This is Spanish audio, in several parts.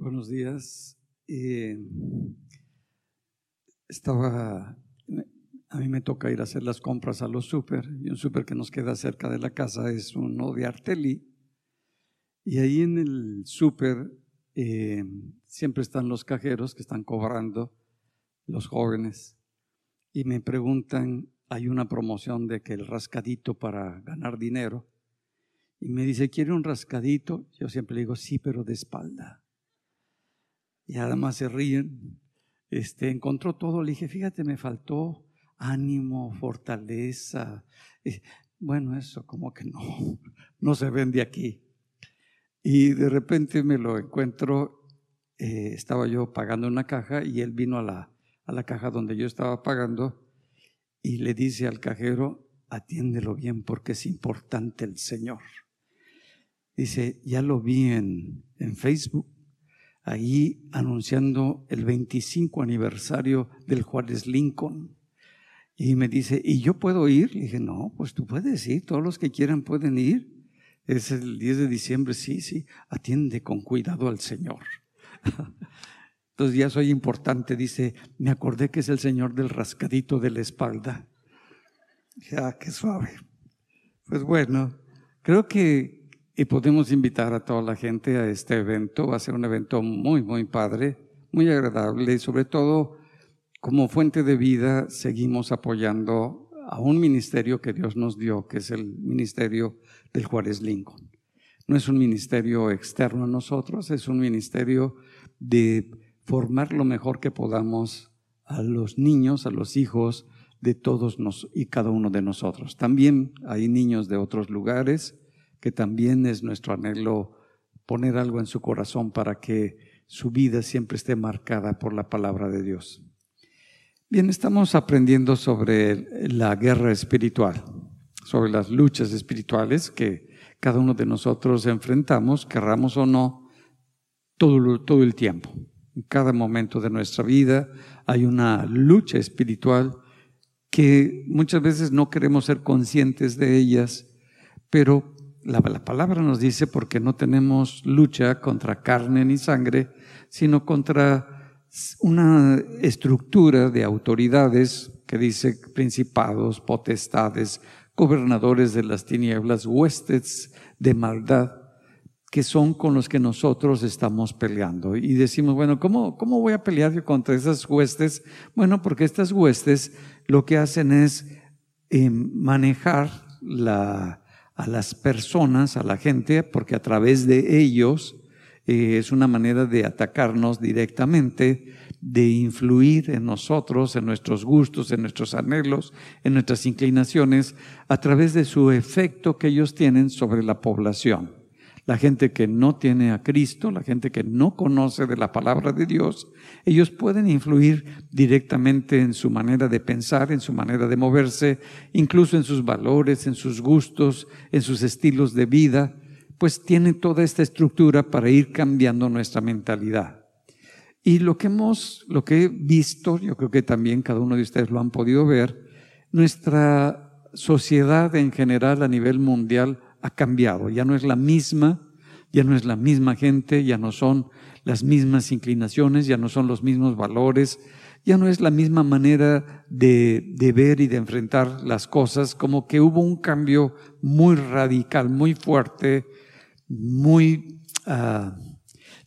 Buenos días. Eh, estaba, a mí me toca ir a hacer las compras a los súper y un súper que nos queda cerca de la casa es uno de Arteli. Y ahí en el súper eh, siempre están los cajeros que están cobrando, los jóvenes, y me preguntan, hay una promoción de que el rascadito para ganar dinero. Y me dice, ¿quiere un rascadito? Yo siempre le digo, sí, pero de espalda y además se ríen. Este, encontró todo, le dije, fíjate, me faltó ánimo, fortaleza. bueno, eso como que no, no se vende aquí. Y de repente me lo encuentro, eh, estaba yo pagando una caja y él vino a la, a la caja donde yo estaba pagando y le dice al cajero, atiéndelo bien porque es importante el Señor. Dice, ya lo vi en, en Facebook ahí anunciando el 25 aniversario del Juárez Lincoln. Y me dice, ¿y yo puedo ir? Le dije, no, pues tú puedes ir, todos los que quieran pueden ir. Es el 10 de diciembre, sí, sí, atiende con cuidado al Señor. Entonces ya soy importante, dice, me acordé que es el Señor del rascadito de la espalda. Ya, ah, qué suave. Pues bueno, creo que y podemos invitar a toda la gente a este evento. Va a ser un evento muy, muy padre, muy agradable y sobre todo como fuente de vida seguimos apoyando a un ministerio que Dios nos dio, que es el ministerio del Juárez Lincoln. No es un ministerio externo a nosotros, es un ministerio de formar lo mejor que podamos a los niños, a los hijos de todos nos, y cada uno de nosotros. También hay niños de otros lugares que también es nuestro anhelo poner algo en su corazón para que su vida siempre esté marcada por la palabra de Dios. Bien, estamos aprendiendo sobre la guerra espiritual, sobre las luchas espirituales que cada uno de nosotros enfrentamos, querramos o no, todo, todo el tiempo. En cada momento de nuestra vida hay una lucha espiritual que muchas veces no queremos ser conscientes de ellas, pero la, palabra nos dice porque no tenemos lucha contra carne ni sangre, sino contra una estructura de autoridades que dice principados, potestades, gobernadores de las tinieblas, huestes de maldad, que son con los que nosotros estamos peleando. Y decimos, bueno, ¿cómo, cómo voy a pelear contra esas huestes? Bueno, porque estas huestes lo que hacen es eh, manejar la, a las personas, a la gente, porque a través de ellos eh, es una manera de atacarnos directamente, de influir en nosotros, en nuestros gustos, en nuestros anhelos, en nuestras inclinaciones, a través de su efecto que ellos tienen sobre la población la gente que no tiene a Cristo, la gente que no conoce de la palabra de Dios, ellos pueden influir directamente en su manera de pensar, en su manera de moverse, incluso en sus valores, en sus gustos, en sus estilos de vida, pues tienen toda esta estructura para ir cambiando nuestra mentalidad. Y lo que hemos, lo que he visto, yo creo que también cada uno de ustedes lo han podido ver, nuestra sociedad en general a nivel mundial ha cambiado, ya no es la misma, ya no es la misma gente, ya no son las mismas inclinaciones, ya no son los mismos valores, ya no es la misma manera de, ver y de enfrentar las cosas, como que hubo un cambio muy radical, muy fuerte, muy, ah,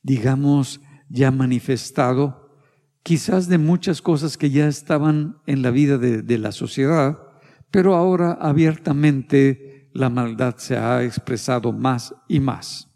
digamos, ya manifestado, quizás de muchas cosas que ya estaban en la vida de, de la sociedad, pero ahora abiertamente la maldad se ha expresado más y más.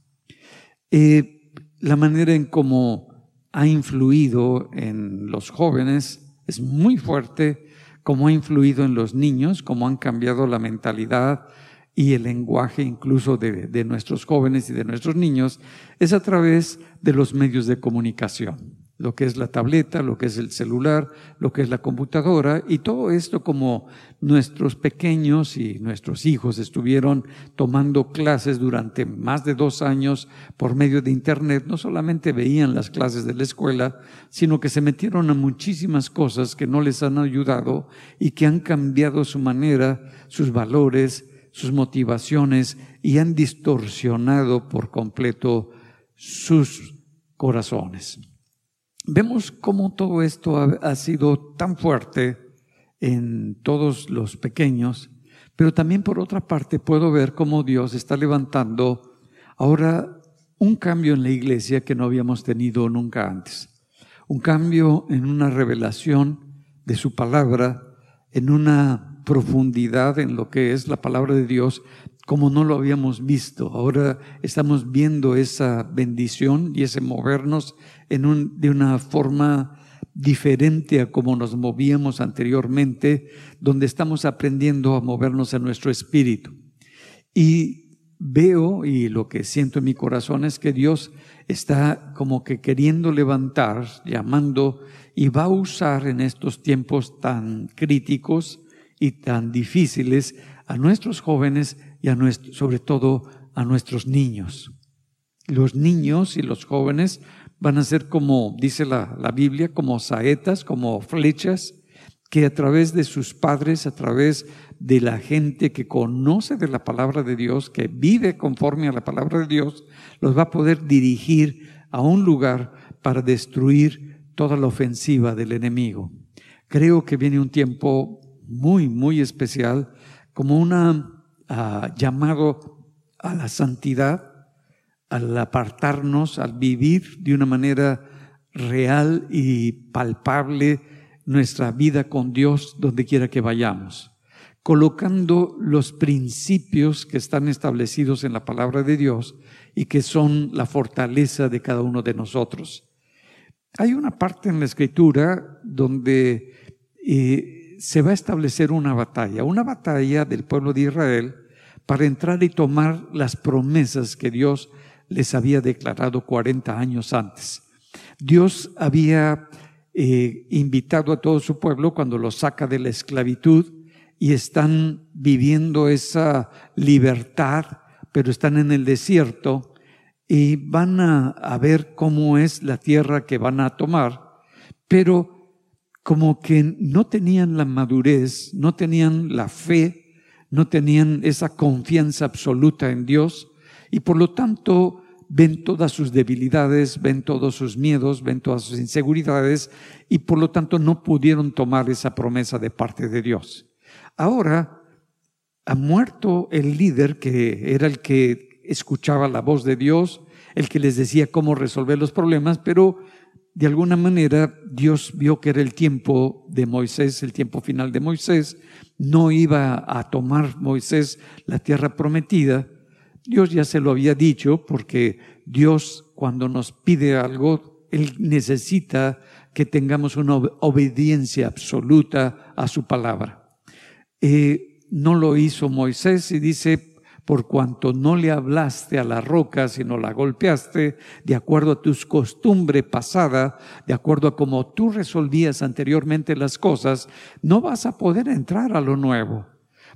Eh, la manera en cómo ha influido en los jóvenes es muy fuerte, cómo ha influido en los niños, cómo han cambiado la mentalidad y el lenguaje incluso de, de nuestros jóvenes y de nuestros niños, es a través de los medios de comunicación lo que es la tableta, lo que es el celular, lo que es la computadora, y todo esto como nuestros pequeños y nuestros hijos estuvieron tomando clases durante más de dos años por medio de Internet, no solamente veían las clases de la escuela, sino que se metieron a muchísimas cosas que no les han ayudado y que han cambiado su manera, sus valores, sus motivaciones y han distorsionado por completo sus corazones. Vemos cómo todo esto ha, sido tan fuerte en todos los pequeños, pero también por otra parte puedo ver cómo Dios está levantando ahora un cambio en la iglesia que no habíamos tenido nunca antes. Un cambio en una revelación de su palabra, en una profundidad en lo que es la palabra de Dios como no lo habíamos visto. Ahora estamos viendo esa bendición y ese movernos en un, de una forma diferente a como nos movíamos anteriormente, donde estamos aprendiendo a movernos en nuestro espíritu. Y veo y lo que siento en mi corazón es que Dios está como que queriendo levantar, llamando y va a usar en estos tiempos tan críticos y tan difíciles a nuestros jóvenes y sobre todo a nuestros niños. Los niños y los jóvenes van a ser como, dice la, la Biblia, como saetas, como flechas, que a través de sus padres, a través de la gente que conoce de la palabra de Dios, que vive conforme a la palabra de Dios, los va a poder dirigir a un lugar para destruir toda la ofensiva del enemigo. Creo que viene un tiempo muy, muy especial, como una llamado a la santidad, al apartarnos, al vivir de una manera real y palpable nuestra vida con Dios donde quiera que vayamos, colocando los principios que están establecidos en la palabra de Dios y que son la fortaleza de cada uno de nosotros. Hay una parte en la escritura donde eh, se va a establecer una batalla, una batalla del pueblo de Israel para entrar y tomar las promesas que Dios les había declarado 40 años antes. Dios había eh, invitado a todo su pueblo cuando los saca de la esclavitud y están viviendo esa libertad, pero están en el desierto y van a ver cómo es la tierra que van a tomar, pero como que no tenían la madurez, no tenían la fe, no tenían esa confianza absoluta en Dios y por lo tanto ven todas sus debilidades, ven todos sus miedos, ven todas sus inseguridades y por lo tanto no pudieron tomar esa promesa de parte de Dios. Ahora ha muerto el líder que era el que escuchaba la voz de Dios, el que les decía cómo resolver los problemas, pero de alguna manera Dios vio que era el tiempo de Moisés, el tiempo final de Moisés, no iba a tomar Moisés la tierra prometida. Dios ya se lo había dicho porque Dios cuando nos pide algo, Él necesita que tengamos una obediencia absoluta a su palabra. Eh, no lo hizo Moisés y dice, por cuanto no le hablaste a la roca, sino la golpeaste, de acuerdo a tus costumbre pasada, de acuerdo a cómo tú resolvías anteriormente las cosas, no vas a poder entrar a lo nuevo.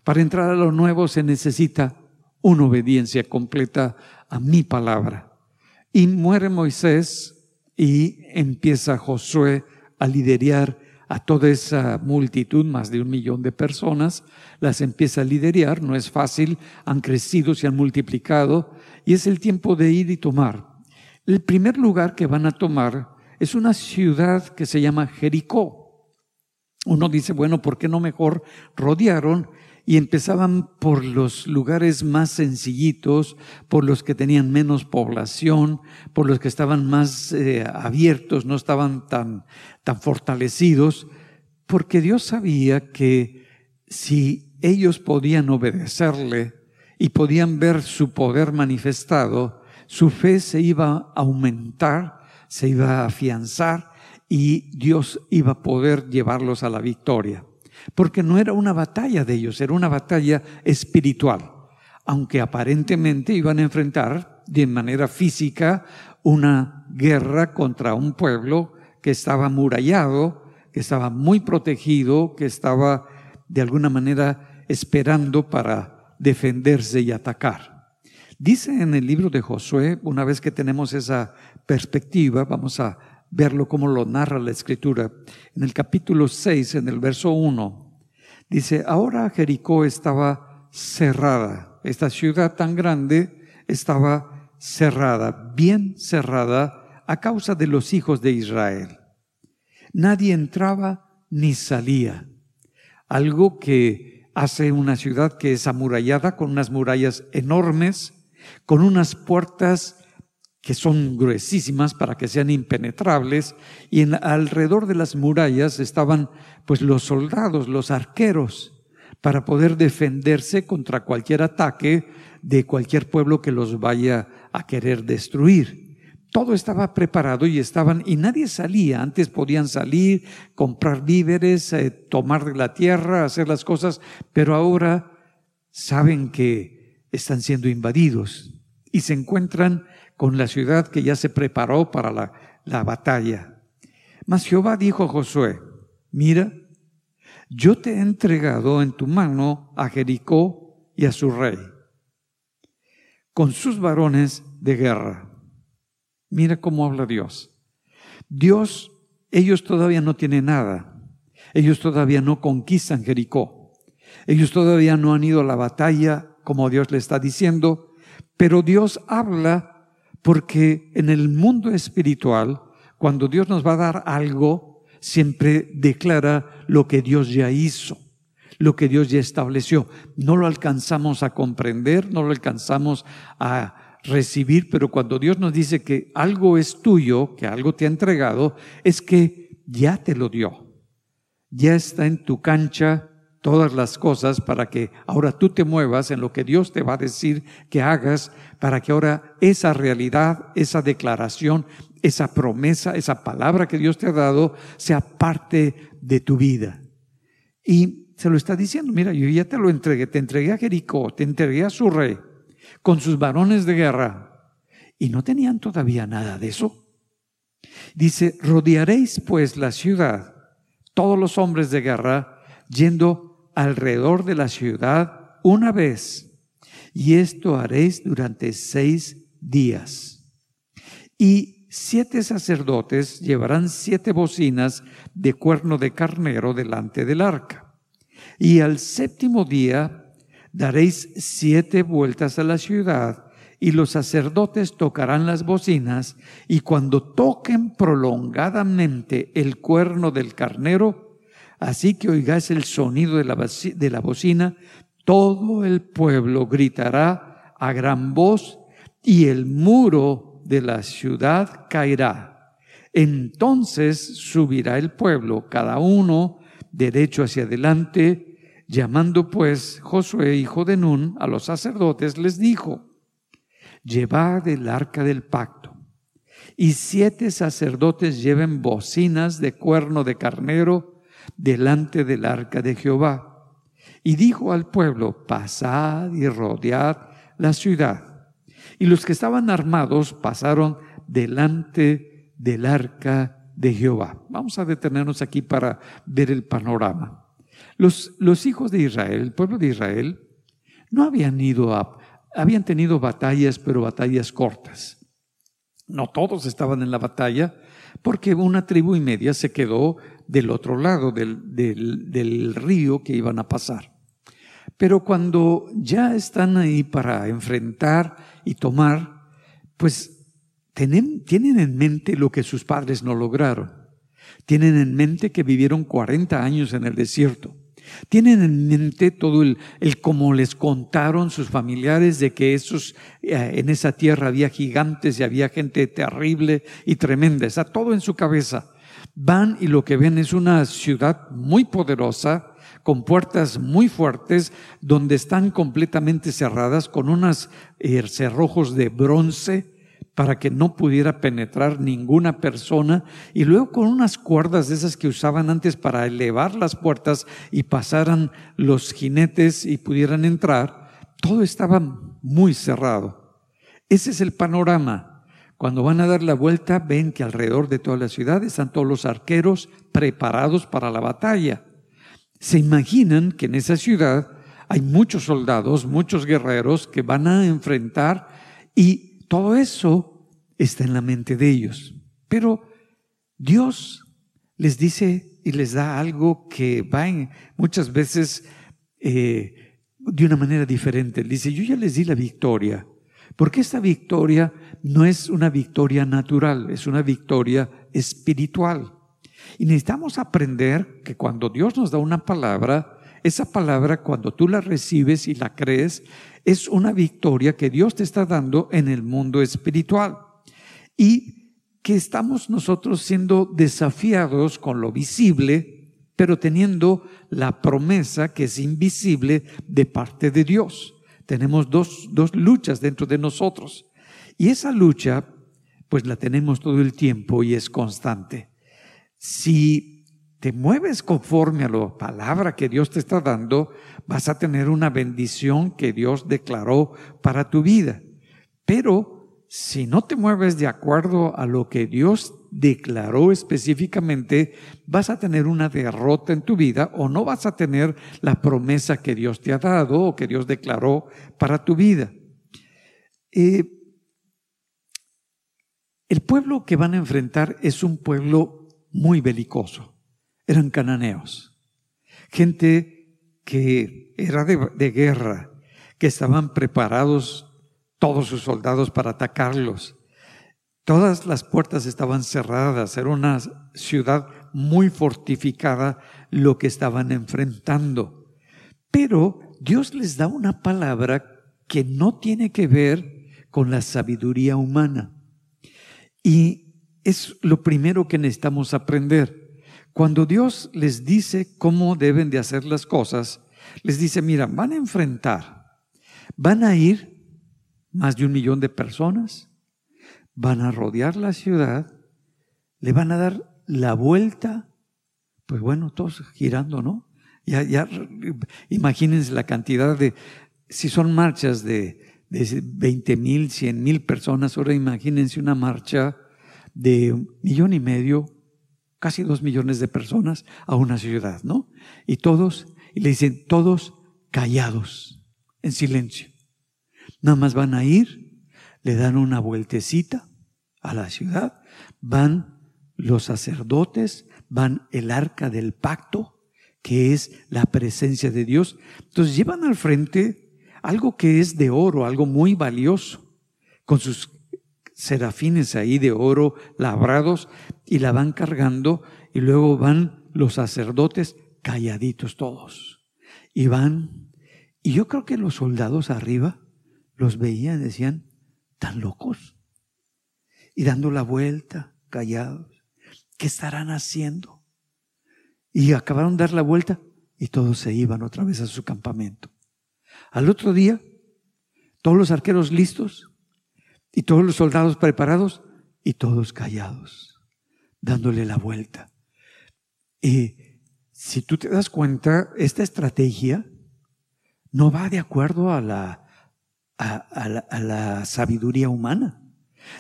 Para entrar a lo nuevo se necesita una obediencia completa a mi palabra. Y muere Moisés y empieza Josué a liderar a toda esa multitud, más de un millón de personas, las empieza a liderar, no es fácil, han crecido, se han multiplicado, y es el tiempo de ir y tomar. El primer lugar que van a tomar es una ciudad que se llama Jericó. Uno dice, bueno, ¿por qué no mejor rodearon y empezaban por los lugares más sencillitos, por los que tenían menos población, por los que estaban más eh, abiertos, no estaban tan, tan fortalecidos, porque Dios sabía que si ellos podían obedecerle y podían ver su poder manifestado, su fe se iba a aumentar, se iba a afianzar y Dios iba a poder llevarlos a la victoria porque no era una batalla de ellos, era una batalla espiritual, aunque aparentemente iban a enfrentar de manera física una guerra contra un pueblo que estaba amurallado, que estaba muy protegido, que estaba de alguna manera esperando para defenderse y atacar. Dice en el libro de Josué, una vez que tenemos esa perspectiva, vamos a verlo como lo narra la escritura. En el capítulo 6, en el verso 1, dice, ahora Jericó estaba cerrada. Esta ciudad tan grande estaba cerrada, bien cerrada a causa de los hijos de Israel. Nadie entraba ni salía, algo que hace una ciudad que es amurallada con unas murallas enormes, con unas puertas que son gruesísimas para que sean impenetrables, y en, alrededor de las murallas estaban pues los soldados, los arqueros, para poder defenderse contra cualquier ataque de cualquier pueblo que los vaya a querer destruir. Todo estaba preparado y estaban, y nadie salía. Antes podían salir, comprar víveres, eh, tomar la tierra, hacer las cosas, pero ahora saben que están siendo invadidos y se encuentran con la ciudad que ya se preparó para la, la batalla. Mas Jehová dijo a Josué, mira, yo te he entregado en tu mano a Jericó y a su rey, con sus varones de guerra. Mira cómo habla Dios. Dios, ellos todavía no tienen nada. Ellos todavía no conquistan Jericó. Ellos todavía no han ido a la batalla como Dios le está diciendo, pero Dios habla porque en el mundo espiritual, cuando Dios nos va a dar algo, siempre declara lo que Dios ya hizo, lo que Dios ya estableció. No lo alcanzamos a comprender, no lo alcanzamos a recibir, pero cuando Dios nos dice que algo es tuyo, que algo te ha entregado, es que ya te lo dio. Ya está en tu cancha todas las cosas para que ahora tú te muevas en lo que Dios te va a decir que hagas, para que ahora esa realidad, esa declaración, esa promesa, esa palabra que Dios te ha dado sea parte de tu vida. Y se lo está diciendo, mira, yo ya te lo entregué, te entregué a Jericó, te entregué a su rey, con sus varones de guerra. Y no tenían todavía nada de eso. Dice, rodearéis pues la ciudad, todos los hombres de guerra, yendo alrededor de la ciudad una vez, y esto haréis durante seis días. Y siete sacerdotes llevarán siete bocinas de cuerno de carnero delante del arca. Y al séptimo día daréis siete vueltas a la ciudad, y los sacerdotes tocarán las bocinas, y cuando toquen prolongadamente el cuerno del carnero, Así que oigáis el sonido de la, de la bocina, todo el pueblo gritará a gran voz y el muro de la ciudad caerá. Entonces subirá el pueblo, cada uno derecho hacia adelante, llamando pues Josué, hijo de Nun, a los sacerdotes, les dijo, llevad el arca del pacto, y siete sacerdotes lleven bocinas de cuerno de carnero, delante del arca de Jehová. Y dijo al pueblo, pasad y rodead la ciudad. Y los que estaban armados pasaron delante del arca de Jehová. Vamos a detenernos aquí para ver el panorama. Los, los hijos de Israel, el pueblo de Israel, no habían ido a, habían tenido batallas, pero batallas cortas. No todos estaban en la batalla, porque una tribu y media se quedó del otro lado del, del, río que iban a pasar. Pero cuando ya están ahí para enfrentar y tomar, pues tienen, tienen en mente lo que sus padres no lograron. Tienen en mente que vivieron 40 años en el desierto. Tienen en mente todo el, el como les contaron sus familiares de que esos, eh, en esa tierra había gigantes y había gente terrible y tremenda. Está todo en su cabeza. Van y lo que ven es una ciudad muy poderosa, con puertas muy fuertes, donde están completamente cerradas, con unos eh, cerrojos de bronce para que no pudiera penetrar ninguna persona, y luego con unas cuerdas de esas que usaban antes para elevar las puertas y pasaran los jinetes y pudieran entrar, todo estaba muy cerrado. Ese es el panorama. Cuando van a dar la vuelta, ven que alrededor de toda la ciudad están todos los arqueros preparados para la batalla. Se imaginan que en esa ciudad hay muchos soldados, muchos guerreros que van a enfrentar y todo eso está en la mente de ellos. Pero Dios les dice y les da algo que va muchas veces eh, de una manera diferente. dice, yo ya les di la victoria, Porque esta victoria no es una victoria natural, es una victoria espiritual. Y necesitamos aprender que cuando Dios nos da una palabra, esa palabra cuando tú la recibes y la crees, es una victoria que Dios te está dando en el mundo espiritual. Y que estamos nosotros siendo desafiados con lo visible, pero teniendo la promesa que es invisible de parte de Dios. Tenemos dos, dos luchas dentro de nosotros. Y esa lucha, pues la tenemos todo el tiempo y es constante. Si te mueves conforme a la palabra que Dios te está dando, vas a tener una bendición que Dios declaró para tu vida. Pero si no te mueves de acuerdo a lo que Dios declaró específicamente, vas a tener una derrota en tu vida o no vas a tener la promesa que Dios te ha dado o que Dios declaró para tu vida. Eh, el pueblo que van a enfrentar es un pueblo muy belicoso. Eran cananeos, gente que era de, guerra, que estaban preparados todos sus soldados para atacarlos. Todas las puertas estaban cerradas, era una ciudad muy fortificada lo que estaban enfrentando. Pero Dios les da una palabra que no tiene que ver con la sabiduría humana. Y es lo primero que necesitamos aprender. Cuando Dios les dice cómo deben de hacer las cosas, les dice, mira, van a enfrentar, van a ir más de un millón de personas, van a rodear la ciudad, le van a dar la vuelta, pues bueno, todos girando, ¿no? Ya, ya, imagínense la cantidad de, si son marchas de, de 20 mil, 100 mil personas, ahora imagínense una marcha de un millón y medio, casi dos millones de personas a una ciudad, ¿no? Y todos, y le dicen, todos callados, en silencio. Nada más van a ir, le dan una vueltecita a la ciudad, van los sacerdotes, van el arca del pacto, que es la presencia de Dios. Entonces llevan al frente algo que es de oro, algo muy valioso, con sus serafines ahí de oro labrados y la van cargando y luego van los sacerdotes calladitos todos. Y van, y yo creo que los soldados arriba los veían, decían, tan locos. Y dando la vuelta, callados. ¿Qué estarán haciendo? Y acabaron de dar la vuelta y todos se iban otra vez a su campamento. Al otro día, todos los arqueros listos, y todos los soldados preparados y todos callados, dándole la vuelta. Y si tú te das cuenta, esta estrategia no va de acuerdo a la, a, la, sabiduría humana.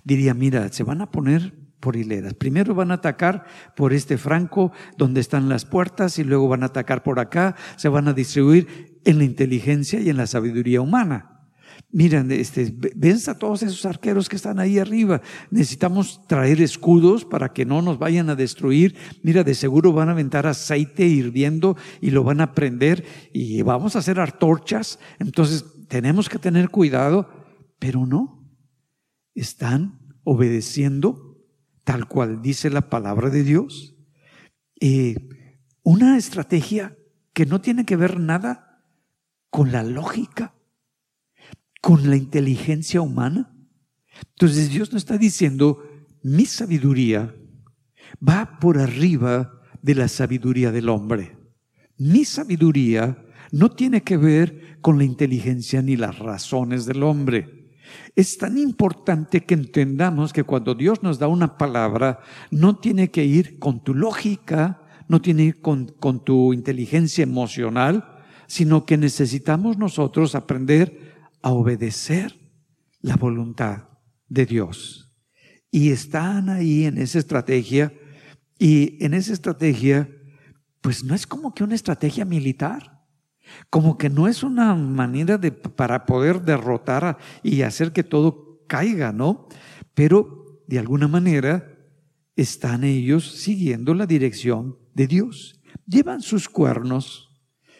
Diría, mira, se van a poner por hileras. Primero van a atacar por este franco donde están las puertas y luego van a atacar por acá, se van a distribuir en la inteligencia y en la sabiduría humana. Miren, este, ven a todos esos arqueros que están ahí arriba. Necesitamos traer escudos para que no nos vayan a destruir. Mira, de seguro van a aventar aceite hirviendo y lo van a prender y vamos a hacer antorchas. Entonces tenemos que tener cuidado, pero no. Están obedeciendo tal cual dice la palabra de Dios. Eh, una estrategia que no tiene que ver nada con la lógica con la inteligencia humana. Entonces Dios nos está diciendo, mi sabiduría va por arriba de la sabiduría del hombre. Mi sabiduría no tiene que ver con la inteligencia ni las razones del hombre. Es tan importante que entendamos que cuando Dios nos da una palabra, no tiene que ir con tu lógica, no tiene que ir con, tu inteligencia emocional, sino que necesitamos nosotros aprender a obedecer la voluntad de Dios. Y están ahí en esa estrategia y en esa estrategia, pues no es como que una estrategia militar, como que no es una manera de, para poder derrotar y hacer que todo caiga, ¿no? Pero de alguna manera están ellos siguiendo la dirección de Dios. Llevan sus cuernos,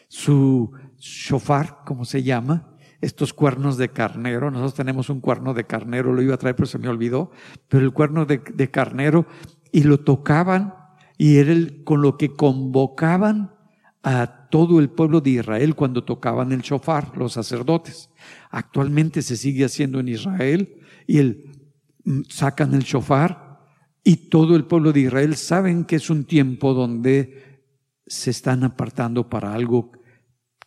su shofar, como se llama, estos cuernos de carnero. Nosotros tenemos un cuerno de carnero, lo iba a traer, pero se me olvidó. Pero el cuerno de, de carnero, y lo tocaban, y era el, con lo que convocaban a todo el pueblo de Israel cuando tocaban el shofar, los sacerdotes. Actualmente se sigue haciendo en Israel, y el, mm, sacan el shofar, y todo el pueblo de Israel saben que es un tiempo donde se están apartando para algo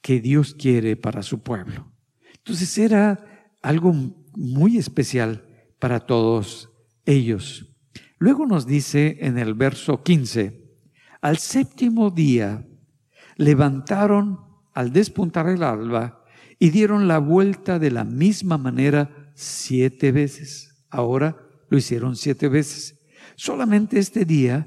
que Dios quiere para su pueblo. Entonces era algo muy especial para todos ellos. Luego nos dice en el verso 15, al séptimo día levantaron al despuntar el alba y dieron la vuelta de la misma manera siete veces. Ahora lo hicieron siete veces. Solamente este día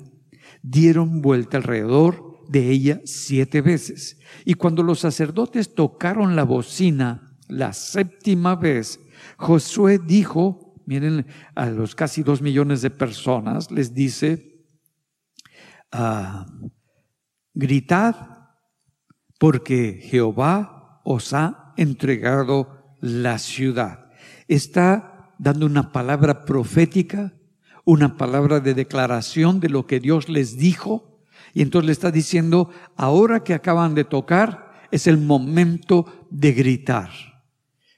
dieron vuelta alrededor de ella siete veces. Y cuando los sacerdotes tocaron la bocina la séptima vez, Josué dijo, miren, a los casi dos millones de personas, les dice, ah, gritad porque Jehová os ha entregado la ciudad. Está dando una palabra profética, una palabra de declaración de lo que Dios les dijo. Y entonces le está diciendo, ahora que acaban de tocar, es el momento de gritar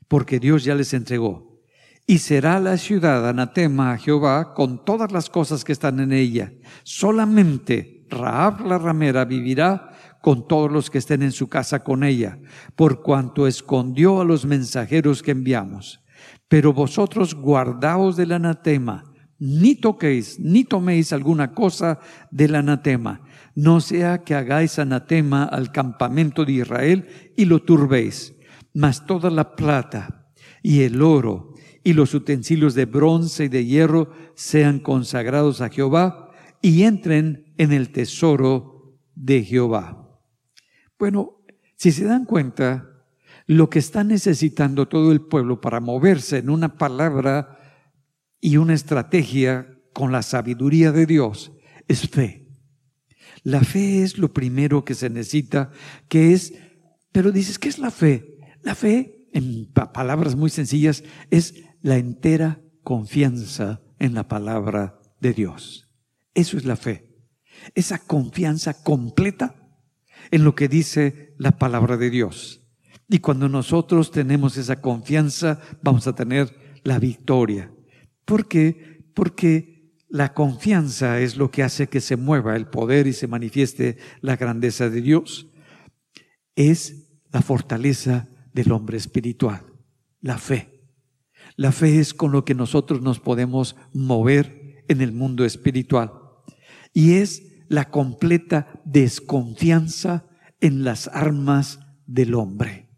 porque Dios ya les entregó. Y será la ciudad anatema a Jehová con todas las cosas que están en ella. Solamente Raab la ramera vivirá con todos los que estén en su casa con ella, por cuanto escondió a los mensajeros que enviamos. Pero vosotros guardaos del anatema, ni toquéis, ni toméis alguna cosa del anatema, no sea que hagáis anatema al campamento de Israel y lo turbéis mas toda la plata y el oro y los utensilios de bronce y de hierro sean consagrados a Jehová y entren en el tesoro de Jehová. Bueno, si se dan cuenta, lo que está necesitando todo el pueblo para moverse en una palabra y una estrategia con la sabiduría de Dios es fe. La fe es lo primero que se necesita, que es, pero dices, ¿qué es la fe? La fe, en palabras muy sencillas, es la entera confianza en la palabra de Dios. Eso es la fe. Esa confianza completa en lo que dice la palabra de Dios. Y cuando nosotros tenemos esa confianza, vamos a tener la victoria. ¿Por qué? Porque la confianza es lo que hace que se mueva el poder y se manifieste la grandeza de Dios. Es la fortaleza del hombre espiritual, la fe. La fe es con lo que nosotros nos podemos mover en el mundo espiritual. Y es la completa desconfianza en las armas del hombre,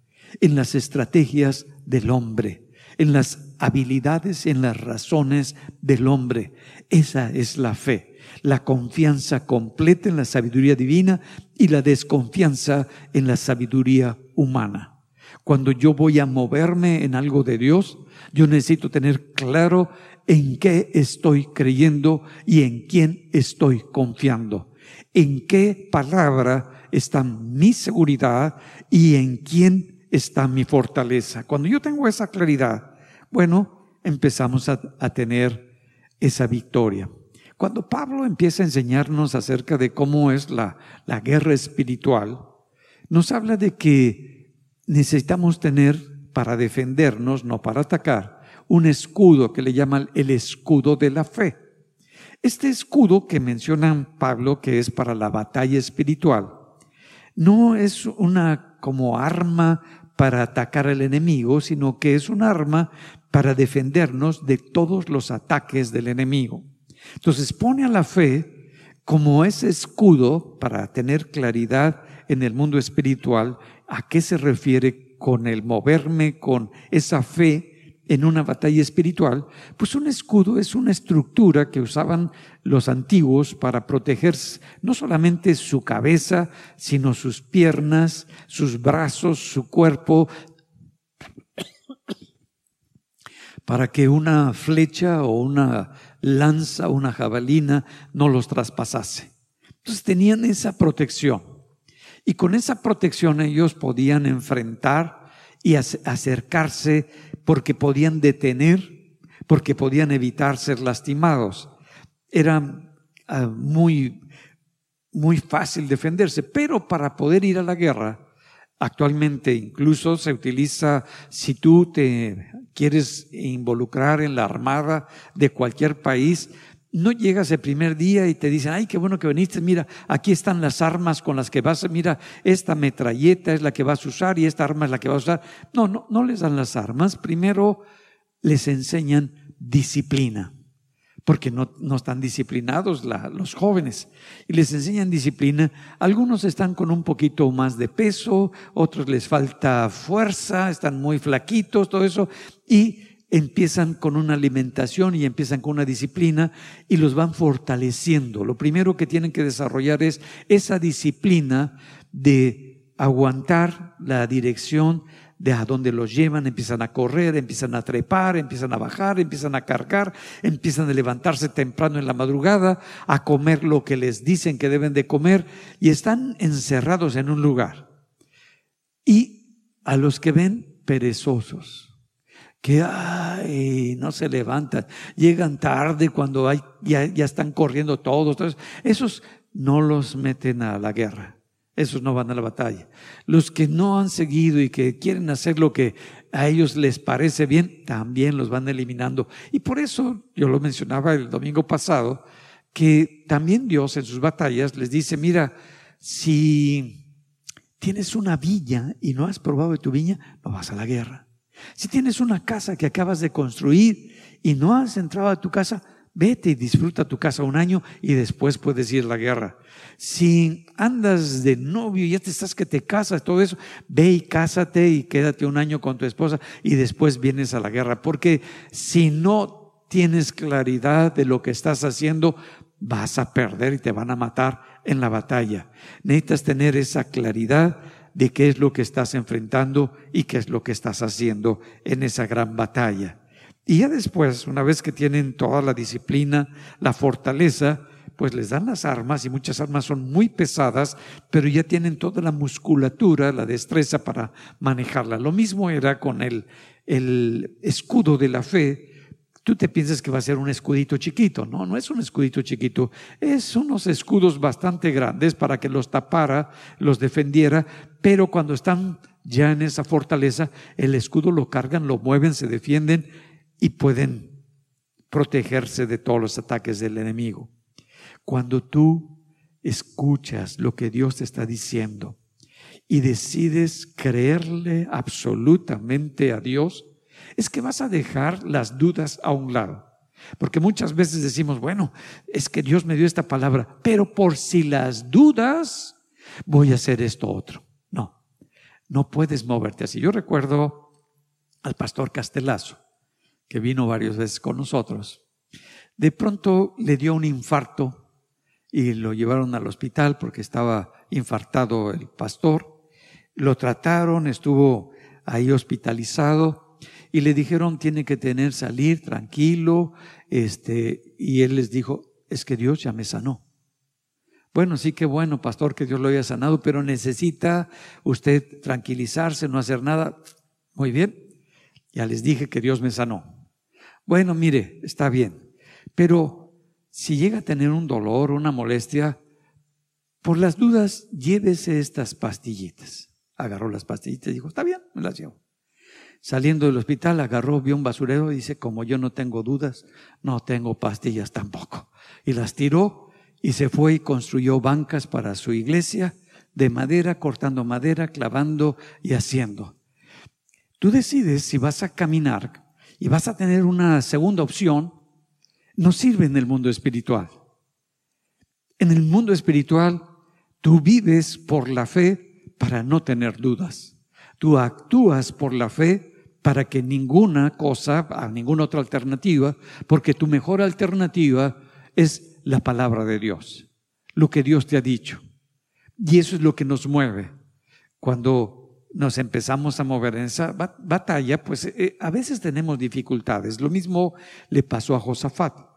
en las estrategias del hombre, en las habilidades, en las razones del hombre. Esa es la fe, la confianza completa en la sabiduría divina y la desconfianza en la sabiduría humana. Cuando yo voy a moverme en algo de Dios, yo necesito tener claro en qué estoy creyendo y en quién estoy confiando. En qué palabra está mi seguridad y en quién está mi fortaleza. Cuando yo tengo esa claridad, bueno, empezamos a, tener esa victoria. Cuando Pablo empieza a enseñarnos acerca de cómo es la, la guerra espiritual, nos habla de que necesitamos tener para defendernos, no para atacar, un escudo que le llaman el escudo de la fe. Este escudo que mencionan Pablo, que es para la batalla espiritual, no es una como arma para atacar al enemigo, sino que es un arma para defendernos de todos los ataques del enemigo. Entonces pone a la fe como ese escudo para tener claridad en el mundo espiritual ¿A qué se refiere con el moverme con esa fe en una batalla espiritual? Pues un escudo es una estructura que usaban los antiguos para proteger no solamente su cabeza, sino sus piernas, sus brazos, su cuerpo, para que una flecha o una lanza, una jabalina no los traspasase. Entonces tenían esa protección. Y con esa protección ellos podían enfrentar y acercarse porque podían detener, porque podían evitar ser lastimados. Era ah, muy, muy fácil defenderse, pero para poder ir a la guerra, actualmente incluso se utiliza, si tú te quieres involucrar en la armada de cualquier país, no llegas el primer día y te dicen, ay, qué bueno que viniste, mira, aquí están las armas con las que vas, mira, esta metralleta es la que vas a usar y esta arma es la que vas a usar. No, no, no les dan las armas, primero les enseñan disciplina, porque no, no están disciplinados los jóvenes y les enseñan disciplina. Algunos están con un poquito más de peso, otros les falta fuerza, están muy flaquitos, todo eso, y empiezan con una alimentación y empiezan con una disciplina y los van fortaleciendo. Lo primero que tienen que desarrollar es esa disciplina de aguantar la dirección de a dónde los llevan, empiezan a correr, empiezan a trepar, empiezan a bajar, empiezan a cargar, empiezan a levantarse temprano en la madrugada, a comer lo que les dicen que deben de comer y están encerrados en un lugar. Y a los que ven perezosos, que ay, no se levantan, llegan tarde cuando hay, ya, ya están corriendo todos. Esos no los meten a la guerra, esos no van a la batalla. Los que no han seguido y que quieren hacer lo que a ellos les parece bien, también los van eliminando. Y por eso yo lo mencionaba el domingo pasado, que también Dios en sus batallas les dice, mira, si tienes una viña y no has probado de tu viña, no vas a la guerra. Si tienes una casa que acabas de construir y no has entrado a tu casa, vete y disfruta tu casa un año y después puedes ir a la guerra. Si andas de novio y ya te estás que te casas, todo eso, ve y cásate y quédate un año con tu esposa y después vienes a la guerra. Porque si no tienes claridad de lo que estás haciendo, vas a perder y te van a matar en la batalla. Necesitas tener esa claridad de qué es lo que estás enfrentando y qué es lo que estás haciendo en esa gran batalla. Y ya después, una vez que tienen toda la disciplina, la fortaleza, pues les dan las armas y muchas armas son muy pesadas, pero ya tienen toda la musculatura, la destreza para manejarla. Lo mismo era con el, el escudo de la fe, tú te piensas que va a ser un escudito chiquito. No, no es un escudito chiquito. Es unos escudos bastante grandes para que los tapara, los defendiera, pero cuando están ya en esa fortaleza, el escudo lo cargan, lo mueven, se defienden y pueden protegerse de todos los ataques del enemigo. Cuando tú escuchas lo que Dios te está diciendo y decides creerle absolutamente a Dios, es que vas a dejar las dudas a un lado. Porque muchas veces decimos, bueno, es que Dios me dio esta palabra, pero por si las dudas, voy a hacer esto otro. No, no puedes moverte así. Yo recuerdo al pastor Castelazo, que vino varias veces con nosotros. De pronto le dio un infarto y lo llevaron al hospital porque estaba infartado el pastor. Lo trataron, estuvo ahí hospitalizado y le dijeron, tiene que tener, salir tranquilo, este, y él les dijo, es que Dios ya me sanó. Bueno, sí que bueno, pastor, que Dios lo haya sanado, pero necesita usted tranquilizarse, no hacer nada. Muy bien, ya les dije que Dios me sanó. Bueno, mire, está bien, pero si llega a tener un dolor, una molestia, por las dudas, llévese estas pastillitas. Agarró las pastillitas y dijo, está bien, me las llevo. Saliendo del hospital, agarró, vio un basurero y dice, como yo no tengo dudas, no tengo pastillas tampoco. Y las tiró y se fue y construyó bancas para su iglesia de madera, cortando madera, clavando y haciendo. Tú decides si vas a caminar y vas a tener una segunda opción, no sirve en el mundo espiritual. En el mundo espiritual, tú vives por la fe para no tener dudas. Tú actúas por la fe para que ninguna cosa, ninguna otra alternativa, porque tu mejor alternativa es la palabra de Dios, lo que Dios te ha dicho. Y eso es lo que nos mueve. Cuando nos empezamos a mover en esa batalla, pues eh, a veces tenemos dificultades. Lo mismo le pasó a Josafat.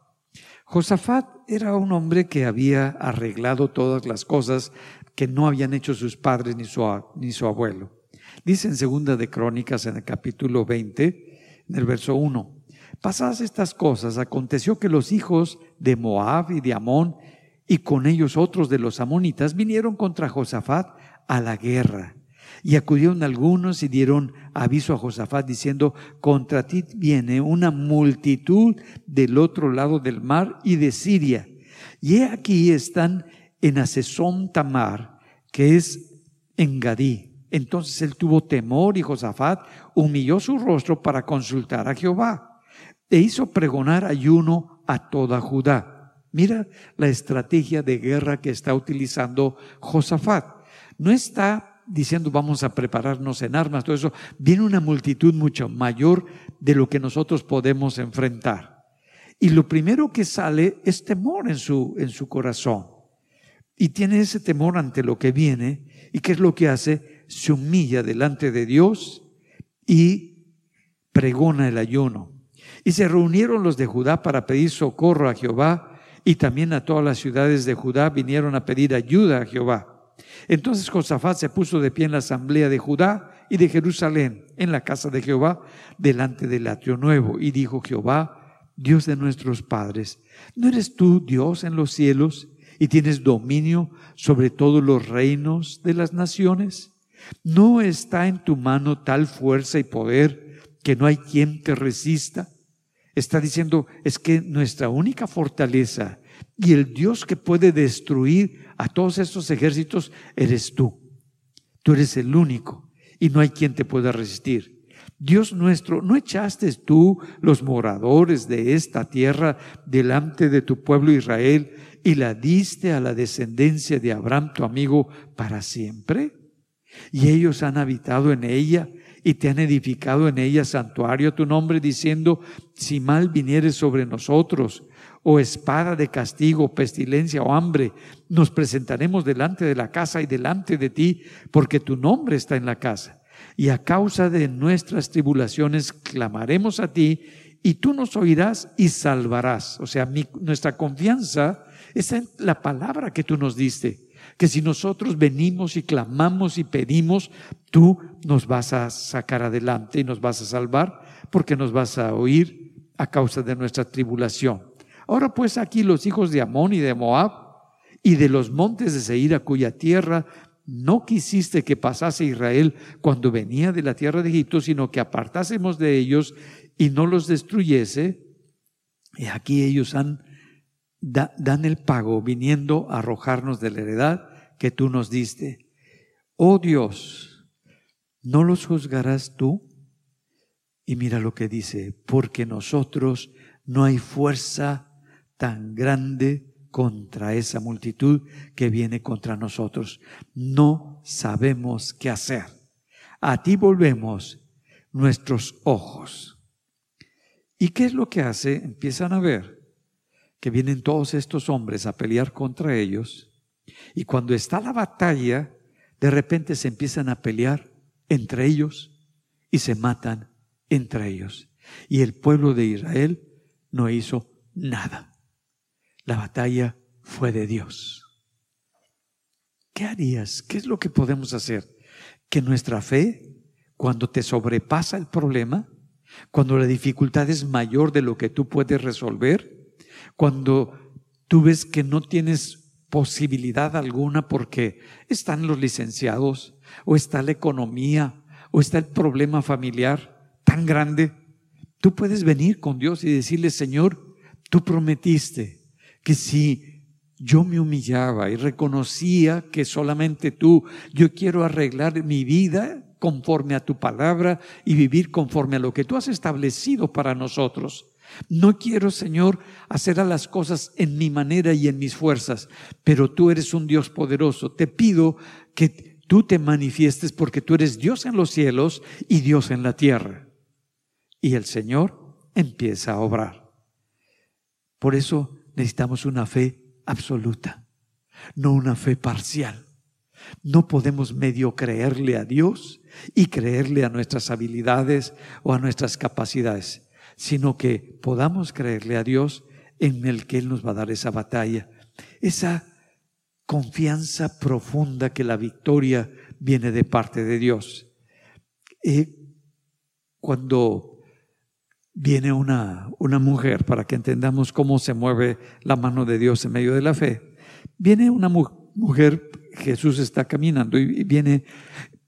Josafat era un hombre que había arreglado todas las cosas que no habían hecho sus padres ni su, ni su abuelo. Dice en Segunda de Crónicas, en el capítulo 20, en el verso 1, pasadas estas cosas, aconteció que los hijos de Moab y de Amón, y con ellos otros de los amonitas, vinieron contra Josafat a la guerra. Y acudieron algunos y dieron aviso a Josafat diciendo, contra ti viene una multitud del otro lado del mar y de Siria. Y he aquí están en Asesón Tamar, que es en Gadí. Entonces él tuvo temor y Josafat humilló su rostro para consultar a Jehová e hizo pregonar ayuno a toda Judá. Mira la estrategia de guerra que está utilizando Josafat. No está diciendo vamos a prepararnos en armas, todo eso, viene una multitud mucho mayor de lo que nosotros podemos enfrentar. Y lo primero que sale es temor en su, en su corazón. Y tiene ese temor ante lo que viene. ¿Y qué es lo que hace? Se humilla delante de Dios y pregona el ayuno. Y se reunieron los de Judá para pedir socorro a Jehová y también a todas las ciudades de Judá vinieron a pedir ayuda a Jehová. Entonces Josafat se puso de pie en la asamblea de Judá y de Jerusalén, en la casa de Jehová, delante del atrio nuevo, y dijo Jehová, Dios de nuestros padres, ¿no eres tú Dios en los cielos y tienes dominio sobre todos los reinos de las naciones? ¿No está en tu mano tal fuerza y poder que no hay quien te resista? Está diciendo, es que nuestra única fortaleza y el Dios que puede destruir a todos estos ejércitos eres tú. Tú eres el único y no hay quien te pueda resistir. Dios nuestro, ¿no echaste tú los moradores de esta tierra delante de tu pueblo Israel y la diste a la descendencia de Abraham, tu amigo, para siempre? Y ellos han habitado en ella y te han edificado en ella santuario a tu nombre, diciendo, si mal viniere sobre nosotros o espada de castigo, pestilencia o hambre, nos presentaremos delante de la casa y delante de ti, porque tu nombre está en la casa. Y a causa de nuestras tribulaciones clamaremos a ti, y tú nos oirás y salvarás. O sea, nuestra confianza está en la palabra que tú nos diste, que si nosotros venimos y clamamos y pedimos, tú nos vas a sacar adelante y nos vas a salvar, porque nos vas a oír a causa de nuestra tribulación. Ahora pues aquí los hijos de Amón y de Moab y de los montes de Seir, cuya tierra no quisiste que pasase Israel cuando venía de la tierra de Egipto, sino que apartásemos de ellos y no los destruyese. Y aquí ellos han, dan el pago viniendo a arrojarnos de la heredad que tú nos diste. Oh Dios, ¿no los juzgarás tú? Y mira lo que dice, porque nosotros no hay fuerza tan grande contra esa multitud que viene contra nosotros. No sabemos qué hacer. A ti volvemos nuestros ojos. ¿Y qué es lo que hace? Empiezan a ver que vienen todos estos hombres a pelear contra ellos. Y cuando está la batalla, de repente se empiezan a pelear entre ellos y se matan entre ellos. Y el pueblo de Israel no hizo nada. La batalla fue de Dios. ¿Qué harías? ¿Qué es lo que podemos hacer? Que nuestra fe, cuando te sobrepasa el problema, cuando la dificultad es mayor de lo que tú puedes resolver, cuando tú ves que no tienes posibilidad alguna porque están los licenciados o está la economía o está el problema familiar tan grande, tú puedes venir con Dios y decirle, Señor, tú prometiste que si yo me humillaba y reconocía que solamente tú, yo quiero arreglar mi vida conforme a tu palabra y vivir conforme a lo que tú has establecido para nosotros. No quiero, Señor, hacer a las cosas en mi manera y en mis fuerzas, pero tú eres un Dios poderoso. Te pido que tú te manifiestes porque tú eres Dios en los cielos y Dios en la tierra. Y el Señor empieza a obrar. Por eso necesitamos una fe absoluta, no una fe parcial. No podemos medio creerle a Dios y creerle a nuestras habilidades o a nuestras capacidades, sino que podamos creerle a Dios en el que Él nos va a dar esa batalla, esa confianza profunda que la victoria viene de parte de Dios. eh, cuando viene una, una mujer, para que entendamos cómo se mueve la mano de Dios en medio de la fe, viene una mujer, Jesús está caminando y viene